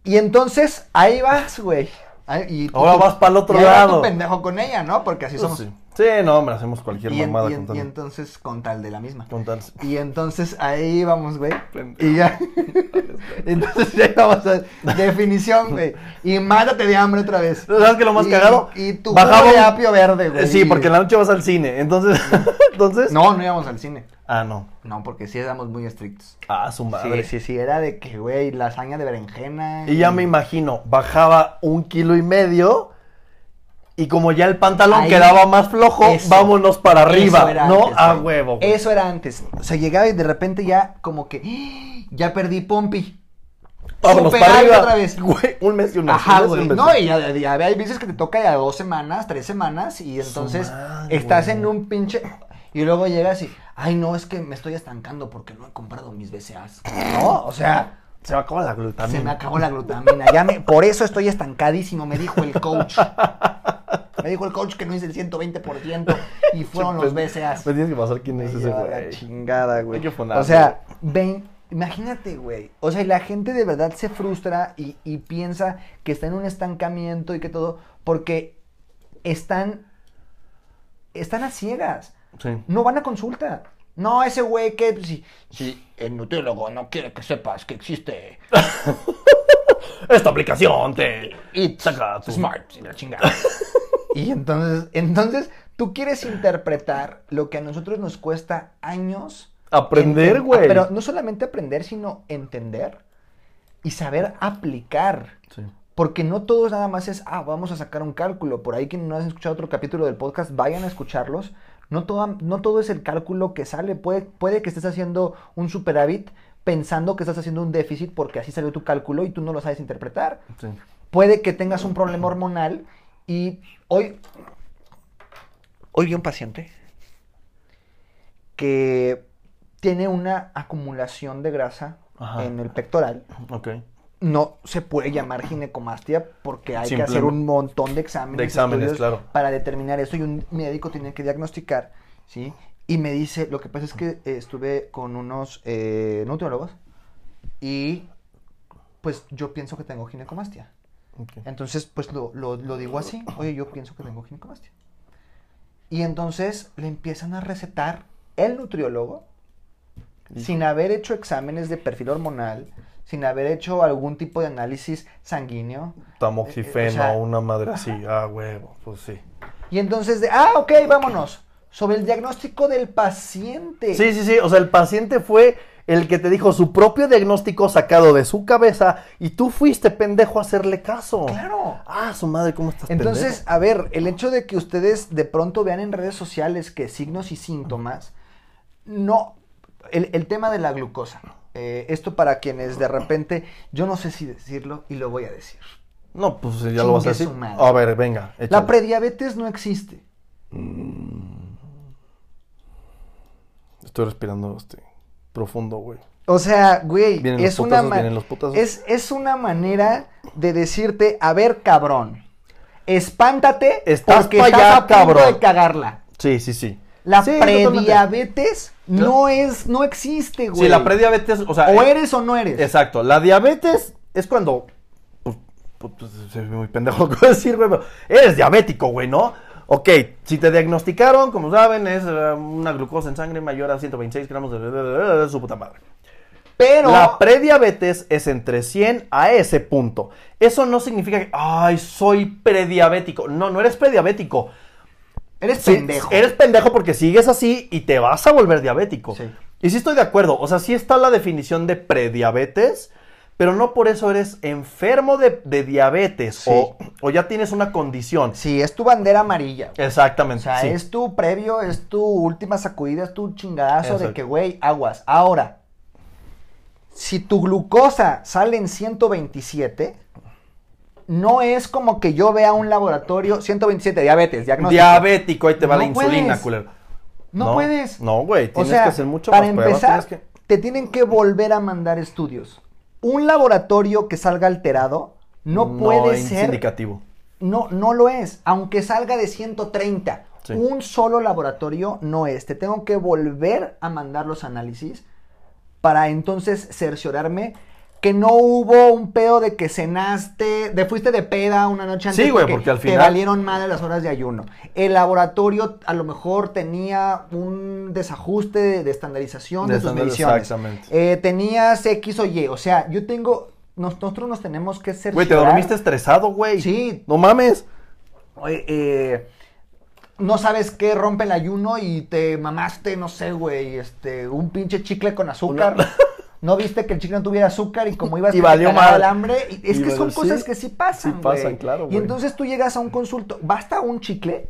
Y entonces, ahí vas, güey. Ahí- y- Ahora tú- vas pa'l otro y ahí va tu lado. pendejo con ella, ¿no? Porque así Pues somos. sí. Sí, no, hombre, hacemos cualquier Y, en- mamada y en- con y tal- entonces, con tal de la misma. con tal- Y entonces ahí vamos, güey. Y ya. entonces ya vamos a definición, güey. Y mátate de hambre otra vez. ¿Sabes qué lo más Y- cagado? Y tu Bajaba jugo de apio verde, güey. Eh, Sí, porque en la noche vas al cine. Entonces, entonces. No, no íbamos al cine. Ah, no. No, porque sí éramos muy estrictos. Ah, su madre. Sí, sí, sí, era de que, güey, lasaña de berenjena. Y ya me imagino, bajaba un kilo y medio. Y como ya el pantalón Ahí- quedaba más flojo, Eso. vámonos para arriba. Eso era ¿No? antes, A huevo. güey. Eso era antes. O sea, llegaba y de repente ya como que ¡ah! ya perdí pompi. Vámonos Super para arriba. otra vez. Güey, un mes y un mes. Ajá, un mes güey. un mes. No, y ya, ya hay veces que te toca ya dos semanas, tres semanas, y entonces estás güey. en un pinche. Y luego llegas y, ay, no, es que me estoy estancando porque no he comprado mis BCAs. No, o sea, Se me acaba la glutamina. se me acabó la glutamina. Ya me, por eso estoy estancadísimo, me dijo el coach. Me dijo el coach que no hice el 120% y fueron los BCAs. Me tienes que pasar quién es ese la güey. chingada, güey. O sea, ven, imagínate, güey. O sea, y la gente de verdad se frustra y, y piensa que está en un estancamiento y que todo, porque están están a ciegas. Sí. No van a consulta. No, ese güey que pues, si, si el nutriólogo no quiere que sepas que existe Esta aplicación te It's saca tu- Smart y la chingada. y entonces, entonces tú quieres interpretar lo que a nosotros nos cuesta años Aprender, enten- güey. Pero no solamente aprender, sino entender y saber aplicar. Sí. Porque no todo nada más es, ah, vamos a sacar un cálculo. Por ahí quien no has escuchado otro capítulo del podcast, vayan a escucharlos. No todo, no todo es el cálculo que sale. Puede, puede que estés haciendo un superávit pensando que estás haciendo un déficit porque así salió tu cálculo y tú no lo sabes interpretar. Sí. Puede que tengas un problema hormonal y hoy, hoy vi un paciente que tiene una acumulación de grasa Ajá. en el pectoral Ok. No se puede llamar ginecomastia porque hay que hacer un montón de exámenes, De exámenes, estudios claro. para determinar eso y un médico tiene que diagnosticar, ¿sí? Y me dice, lo que pasa es que eh, estuve con unos eh, nutriólogos y pues yo pienso que tengo ginecomastia. Entonces, pues lo, lo- lo digo así, oye, yo pienso que tengo ginecomastia. Y entonces le empiezan a recetar el nutriólogo sin haber hecho exámenes de perfil hormonal, sin haber hecho algún tipo de análisis sanguíneo. Tamoxifeno, Eh, o sea- una madre así. Ah, huevo, pues sí. Y entonces de, ah, ok, vámonos. Sobre el diagnóstico del paciente. Sí, sí, sí. O sea, el paciente fue el que te dijo su propio diagnóstico sacado de su cabeza y tú fuiste pendejo a hacerle caso. Claro. Ah, su madre, ¿cómo estás Entonces, pendejo? a ver, el hecho de que ustedes de pronto vean en redes sociales que signos y síntomas, no, el, el tema de la glucosa, eh, esto para quienes de repente, yo no sé si decirlo y lo voy a decir. No, pues ya lo vas a decir. A ver, venga. La prediabetes no existe. Estoy respirando este profundo, güey. O sea, güey, Vienen los es una, los es, es una manera de decirte, a ver, cabrón, espántate Estás porque pa' estás allá, a punto cabrón. de cagarla. Sí, sí, sí. La Sí, prediabetes no es, no existe, güey. Sí, la prediabetes, o sea. O eh, eres o no eres. Exacto. La diabetes es cuando. Pues, pues, pues, se ve muy pendejo decir, güey. pero Eres diabético, güey, ¿no? Ok, si te diagnosticaron, como saben, es eh, una glucosa en sangre mayor a 126 gramos de su puta madre. Pero La prediabetes es entre 100 a ese punto. Eso no significa que, ay, soy prediabético. No, no eres prediabético. Eres Sí, pendejo. Eres pendejo porque sigues así y te vas a volver diabético. Sí. Y sí estoy de acuerdo. O sea, sí está la definición de prediabetes, pero no por eso eres enfermo de, de diabetes Sí. o, o ya tienes una condición. Sí, es tu bandera amarilla. O Exactamente. sea, sí. es tu previo, es tu última sacudida, es tu chingadazo de que, güey, aguas. Ahora, si tu glucosa sale en 127, no es como que yo vea un laboratorio, 127, diabetes, diagnóstico. Diabético, ahí te va No la insulina, puedes. culero. No, puedes. No, güey, O tienes sea, que hacer mucho para más pruebas, empezar, tienes que- te tienen que volver a mandar estudios. Un laboratorio que salga alterado no puede es ser indicativo. no, no lo es, aunque salga de 130. Sí. Un solo laboratorio no es. Te tengo que volver a mandar los análisis para entonces cerciorarme que no hubo un pedo de que cenaste, de fuiste de peda una noche antes Sí, güey, porque al te final- valieron mal las horas de ayuno. El laboratorio a lo mejor tenía un desajuste de, de estandarización de, De estándar- mediciones. exactamente. Eh, tenías X o Y, o sea, yo tengo, nos- nosotros nos tenemos que cerciorar. Güey, te dormiste estresado, güey. Sí. No mames. Oye, eh, no sabes qué rompe el ayuno y te mamaste, no sé, güey, este, un pinche chicle con azúcar. Una- No viste que el chicle no tuviera azúcar y como ibas Y valió madre. el hambre. Es Y que son cosas sí, que sí pasan, sí pasan, claro, Y entonces tú llegas a un consulto, basta un chicle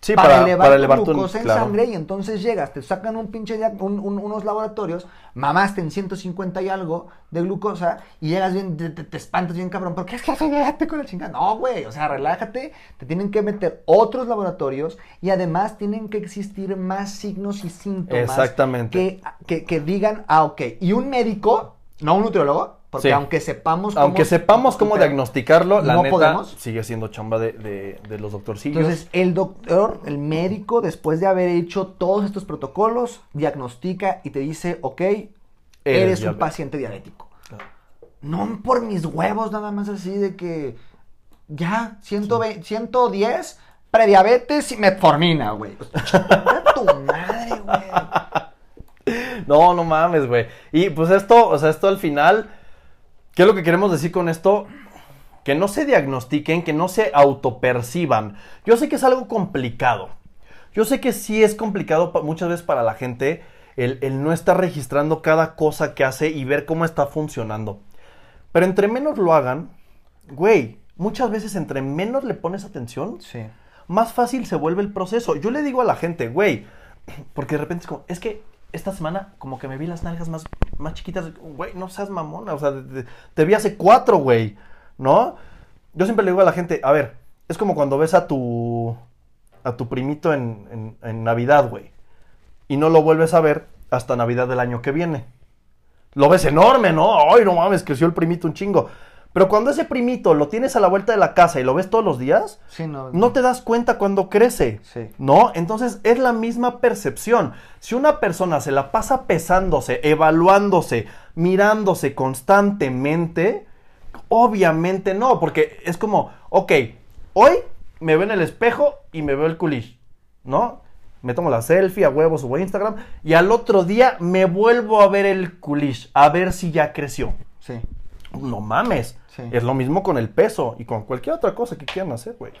Sí, para, para, elevar para tu elevar tu glucosa en claro. sangre y entonces llegas, te sacan un pinche dia- un- un- unos laboratorios, mamaste en 150 y algo de glucosa y llegas bien, te, te- te espantas bien cabrón, porque es que relájate con la chingada. No, güey, o sea, relájate, te tienen que meter otros laboratorios y además tienen que existir más signos y síntomas Exactamente. Que, que, que digan, ah, ok, y un médico, no un nutriólogo, porque Sí. aunque sepamos cómo- Aunque sepamos cómo diagnosticarlo, la no neta podemos. sigue siendo chamba de, de- de los doctorcillos. Entonces, el doctor, el médico, después de haber hecho todos estos protocolos, diagnostica y te dice, ok, eres, un paciente diabético. Claro. No por mis huevos, nada más así de que ya, 120, 110, prediabetes y metformina, güey. Tu madre, güey. No, no mames, güey. Y pues esto, o sea, esto al final, ¿qué es lo que queremos decir con esto? Que no se diagnostiquen, que no se autoperciban. Yo sé que es algo complicado. Yo sé que sí es complicado muchas veces para la gente el, el no estar registrando cada cosa que hace y ver cómo está funcionando. Pero entre menos lo hagan, güey, muchas veces entre menos le pones atención, Sí. más fácil se vuelve el proceso. Yo le digo a la gente, güey, porque de repente es como, es que esta semana como que me vi las nalgas más, más chiquitas, güey, no seas mamona, o sea, de- te vi hace cuatro, güey, ¿no? Yo siempre le digo a la gente, a ver, es como cuando ves a tu, a tu primito en, en- en Navidad, güey, y no lo vuelves a ver hasta Navidad del año que viene. Lo ves enorme, ¿no? Ay, no mames, creció el primito un chingo. Pero cuando ese primito lo tienes a la vuelta de la casa y lo ves todos los días, Sí, no. no te das cuenta cuando crece. Sí. ¿No? Entonces es la misma percepción. Si una persona se la pasa pesándose, evaluándose, mirándose constantemente, obviamente no, porque es como, ok, hoy me veo en el espejo y me veo el culish, ¿no? Me tomo la selfie, a huevos, subo a Instagram, y al otro día me vuelvo a ver el culish, a ver si ya creció. Sí. No mames. Sí. Es lo mismo con el peso y con cualquier otra cosa que quieran hacer, güey.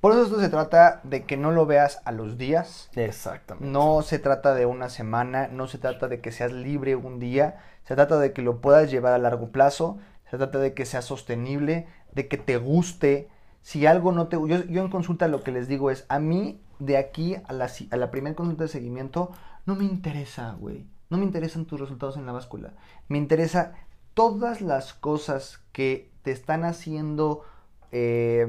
Por eso esto se trata de que no lo veas a los días. Exactamente. No se trata de una semana, no se trata de que seas libre un día, se trata de que lo puedas llevar a largo plazo, se trata de que sea sostenible, de que te guste. Si algo no te... Yo, yo en consulta lo que les digo es, a mí de aquí a la, a la primera consulta de seguimiento no me interesa, güey. No me interesan tus resultados en la báscula. Me interesa todas las cosas que te están haciendo, eh,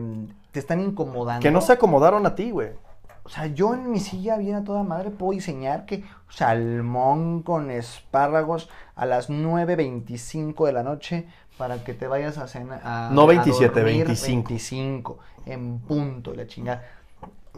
te están incomodando. Que no se acomodaron a ti, güey. O sea, yo en mi silla bien a toda madre puedo diseñar que salmón con espárragos a las 9.25 de la noche para que te vayas a cenar. A, No a 27, dormir 25. 25, en punto, la chingada.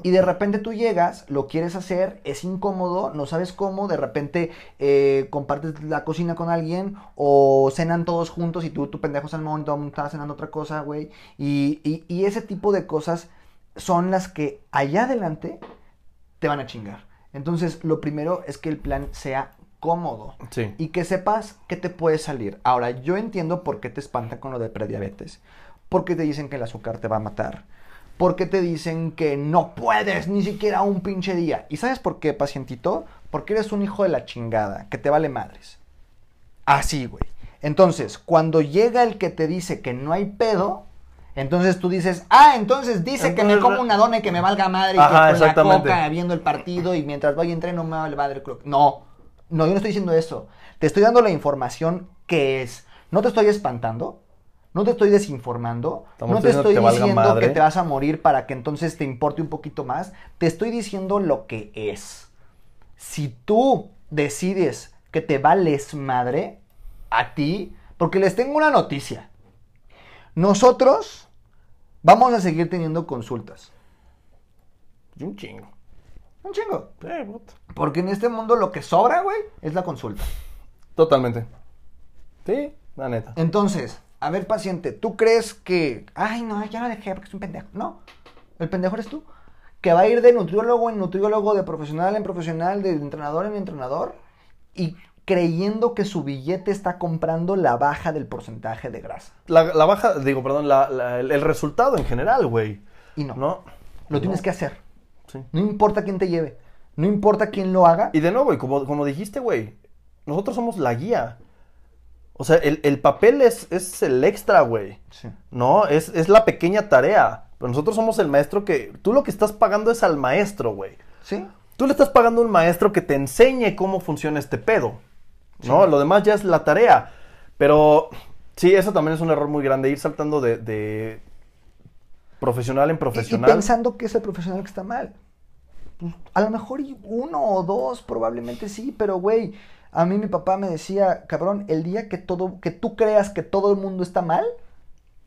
Y de repente tú llegas, lo quieres hacer, es incómodo, no sabes cómo, de repente eh, compartes la cocina con alguien o cenan todos juntos y tú, tu pendejo salmón y todo el mundo está cenando otra cosa, güey. Y, y, y ese tipo de cosas son las que allá adelante te van a chingar. Entonces, lo primero es que el plan sea cómodo Sí. y que sepas que te puede salir. Ahora, yo entiendo por qué te espantan con lo de prediabetes. Porque te dicen que el azúcar te va a matar. Porque te dicen que no puedes ni siquiera un pinche día. ¿Y sabes por qué, pacientito? Porque eres un hijo de la chingada, que te vale madres. Así, güey. Entonces, cuando llega el que te dice que no hay pedo, entonces tú dices, ah, entonces dice que me como una dona y que me valga madre y Ajá, que con la coca viendo el partido y mientras voy y entreno me vale madre. No, no, yo no estoy diciendo eso. Te estoy dando la información que es. No te estoy espantando, no te estoy desinformando, Estamos no te que estoy te diciendo madre. que te vas a morir para que entonces te importe un poquito más. Te estoy diciendo lo que es. Si tú decides que te vales madre a ti, porque les tengo una noticia. Nosotros vamos a seguir teniendo consultas. Y un chingo. Un chingo. Porque en este mundo lo que sobra, güey, es la consulta. Totalmente. Sí, la neta. Entonces, a ver, paciente, ¿tú crees que, ay, no, ya lo dejé porque es un pendejo? No, el pendejo eres tú. Que va a ir de nutriólogo en nutriólogo, de profesional en profesional, de entrenador en entrenador, y creyendo que su billete está comprando la baja del porcentaje de grasa. La, la baja, digo, perdón, la- la- el, el resultado en general, güey. Y no, No. lo tienes que hacer. Sí. No importa quién te lleve, no importa quién lo haga. Y de nuevo, güey, como, como dijiste, güey, nosotros somos la guía. O sea, el, el papel es, es el extra, güey. Sí. No, es, es la pequeña tarea. Pero nosotros somos el maestro que... Tú lo que estás pagando es al maestro, güey. ¿Sí? Tú le estás pagando a un maestro que te enseñe cómo funciona este pedo. ¿No? Sí. Lo demás ya es la tarea. Pero sí, eso también es un error muy grande, ir saltando de, de profesional en profesional. Y, pensando que es el profesional que está mal. Pues, a lo mejor uno o dos probablemente sí, pero güey, a mí mi papá me decía, cabrón, el día que todo, que tú creas que todo el mundo está mal,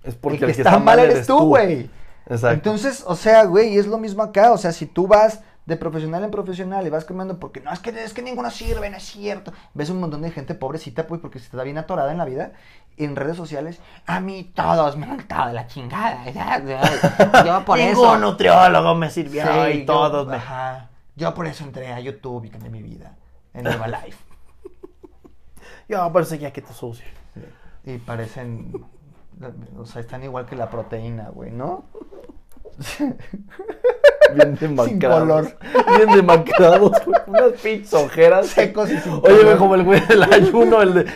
es porque el que está, mal eres tú, güey. Exacto. Entonces, o sea, güey, es lo mismo acá, o sea, si tú vas, de profesional en profesional y vas cambiando porque no, es que, es que ninguno sirve, no es cierto. Ves un montón de gente pobrecita, pues, porque se está bien atorada en la vida, en redes sociales. A mí todos me han de la chingada. ya. Yo por eso... Ningún nutriólogo me sirvió Sí, y todos yo, me... ajá. Yo por eso entré a YouTube y cambié mi vida en Herbalife. Yo por eso ya que te sucio. y parecen... O sea, están igual que la proteína, güey, ¿no? Bien demacrados. color. Bien demacrados, güey. Unas pinches ojeras. Secos y sin Oye, color. güey, como el güey del ayuno, el de...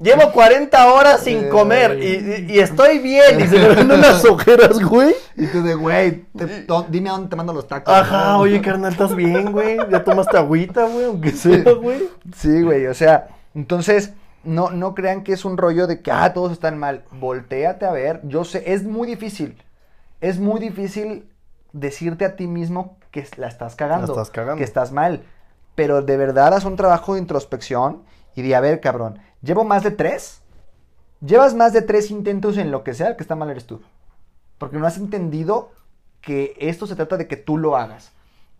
Llevo 40 horas sin comer y, estoy bien. Y se le ven unas ojeras, güey. Y tú de, güey, te- dime a dónde te mando los tacos. Ajá, ¿no? oye, carnal, ¿estás bien, güey? Ya tomaste agüita, güey, aunque sea, güey. Sí, güey, o sea, entonces, no, no crean que es un rollo de que, ah, todos están mal. Voltéate a ver, yo sé, es muy difícil. Es muy difícil decirte a ti mismo que la estás cagando. La estás cagando. Que estás mal. Pero de verdad haz un trabajo de introspección y di, a ver, cabrón, ¿llevo más de tres? Llevas más de tres intentos en lo que sea, el que está mal eres tú. Porque no has entendido que esto se trata de que tú lo hagas.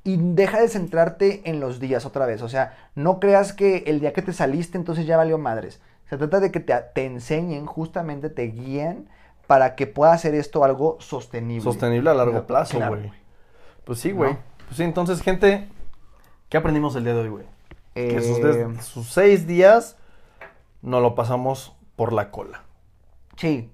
Y deja de centrarte en los días otra vez. O sea, no creas que el día que te saliste entonces ya valió madres. Se trata de que te, te enseñen, justamente te guíen para que pueda hacer esto algo sostenible. Sostenible a largo plazo, claro, güey. Pues sí, güey. ¿No? Pues sí, entonces, gente, ¿qué aprendimos el día de hoy, güey? Que sus, Eh, des- sus seis días no lo pasamos por la cola. Sí.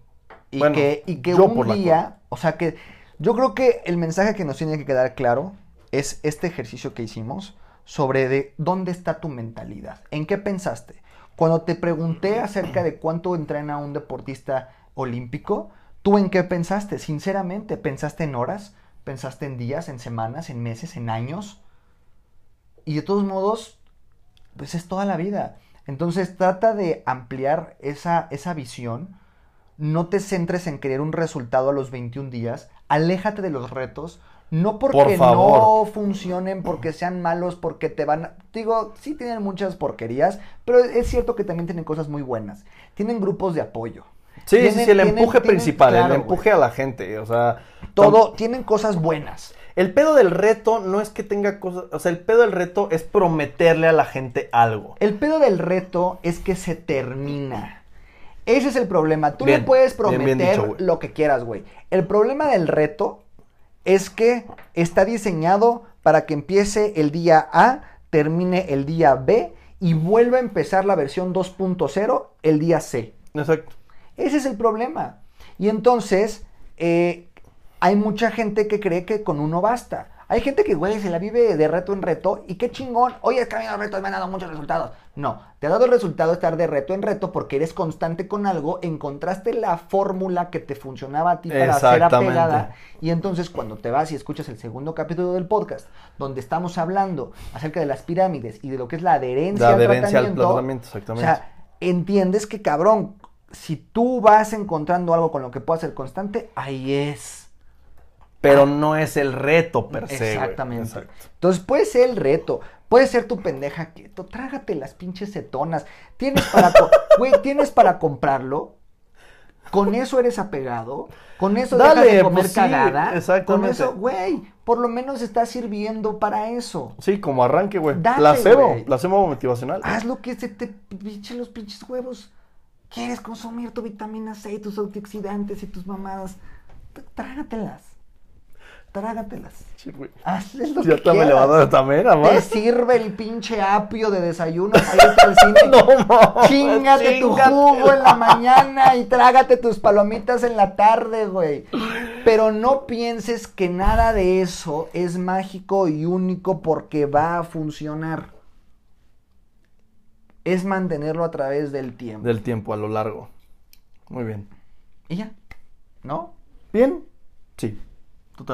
Y Bueno, que, y que yo un por la día, o sea que yo creo que el mensaje que nos tiene que quedar claro es este ejercicio que hicimos sobre de dónde está tu mentalidad, en qué pensaste. Cuando te pregunté acerca de cuánto entrena un deportista olímpico, ¿tú en qué pensaste? Sinceramente, ¿pensaste en horas? ¿Pensaste en días, en semanas, en meses, en años? Y de todos modos, pues es toda la vida. Entonces trata de ampliar esa, esa visión. No te centres en querer un resultado a los 21 días. Aléjate de los retos. No porque Por no funcionen, porque sean malos, porque te van... a- Digo, sí tienen muchas porquerías, pero es cierto que también tienen cosas muy buenas. Tienen grupos de apoyo. Sí, sí, Tienen- sí, el tienen- empuje tienen- principal, claro, el empuje a la gente, o sea... Todo, tienen cosas buenas. El pedo del reto no es que tenga cosas, o sea, el pedo del reto es prometerle a la gente algo. El pedo del reto es que se termina. Ese es el problema. Tú Bien, le puedes prometer bien dicho, güey. lo que quieras, güey. El problema del reto es que está diseñado para que empiece el día A, termine el día B y vuelva a empezar la versión 2.0 el día C. Exacto. Ese es el problema. Y entonces, eh, hay mucha gente que cree que con uno basta. Hay gente que, güey, se la vive de reto en reto y qué chingón. Oye, es que a mí los retos me han dado muchos resultados. No, te ha dado el resultado estar de reto en reto porque eres constante con algo, encontraste la fórmula que te funcionaba a ti para ser apegada. Y entonces cuando te vas y escuchas el segundo capítulo del podcast, donde estamos hablando acerca de las pirámides y de lo que es la adherencia, La adherencia al al tratamiento, tratamiento, exactamente. O sea, entiendes que cabrón, si tú vas encontrando algo con lo que puedas ser constante, ahí es. Pero no es el reto per se. Exactamente. Exacto. Entonces puede ser el reto, puede ser tu pendeja quieto, trágate las pinches cetonas. Tienes para, güey, tienes para comprarlo. Con eso eres apegado, con eso Dale, dejas de comer pues sí, cagada, con eso, güey, por lo menos está sirviendo para eso. Sí, como arranque, güey. Dale, Placebo, placebo motivacional. Haz lo que se te pinche los pinches huevos. ¿Quieres consumir tu vitamina C y tus antioxidantes y tus mamadas? Trágatelas. Trágatelas. Sí, güey. Hazles lo Ya que te quieras. levantando también, Te además. sirve el pinche apio de desayuno para irte al cine. No, mames, Chingate tu jugo en la mañana y trágate tus palomitas en la tarde, güey. Pero no pienses que nada de eso es mágico y único porque va a funcionar. Es mantenerlo a través del tiempo. Del tiempo a lo largo. Muy bien. Y ya. ¿No? ¿Bien? Sí.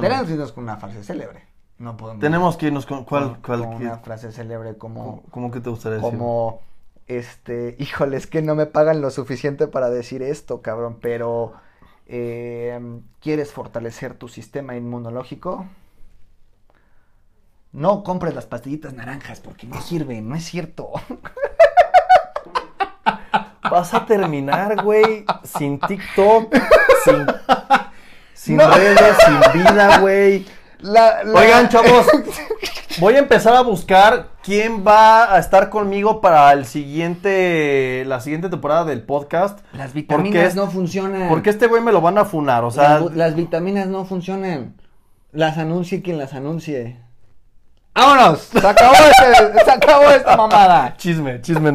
Tenemos que irnos con una frase célebre. No podemos. Tenemos que irnos con. ¿Cuál? con- cuál con una frase célebre como. ¿Cómo, que te gustaría decir? como este, híjole, es que no me pagan lo suficiente para decir esto, cabrón, pero eh, ¿quieres fortalecer tu sistema inmunológico? No compres las pastillitas naranjas porque no sirven, no es cierto. Vas a terminar, güey, sin TikTok, sin, sin No. redes, sin vida, güey. La- la- Oigan, chavos, Voy a empezar a buscar quién va a estar conmigo para el siguiente, la siguiente temporada del podcast. Las vitaminas no funcionan. Porque este güey me lo van a funar, o sea, las, las vitaminas no funcionan. Las anuncie quien las anuncie. ¡Vámonos! Se acabó, este- se acabó esta mamada. chisme, chisme.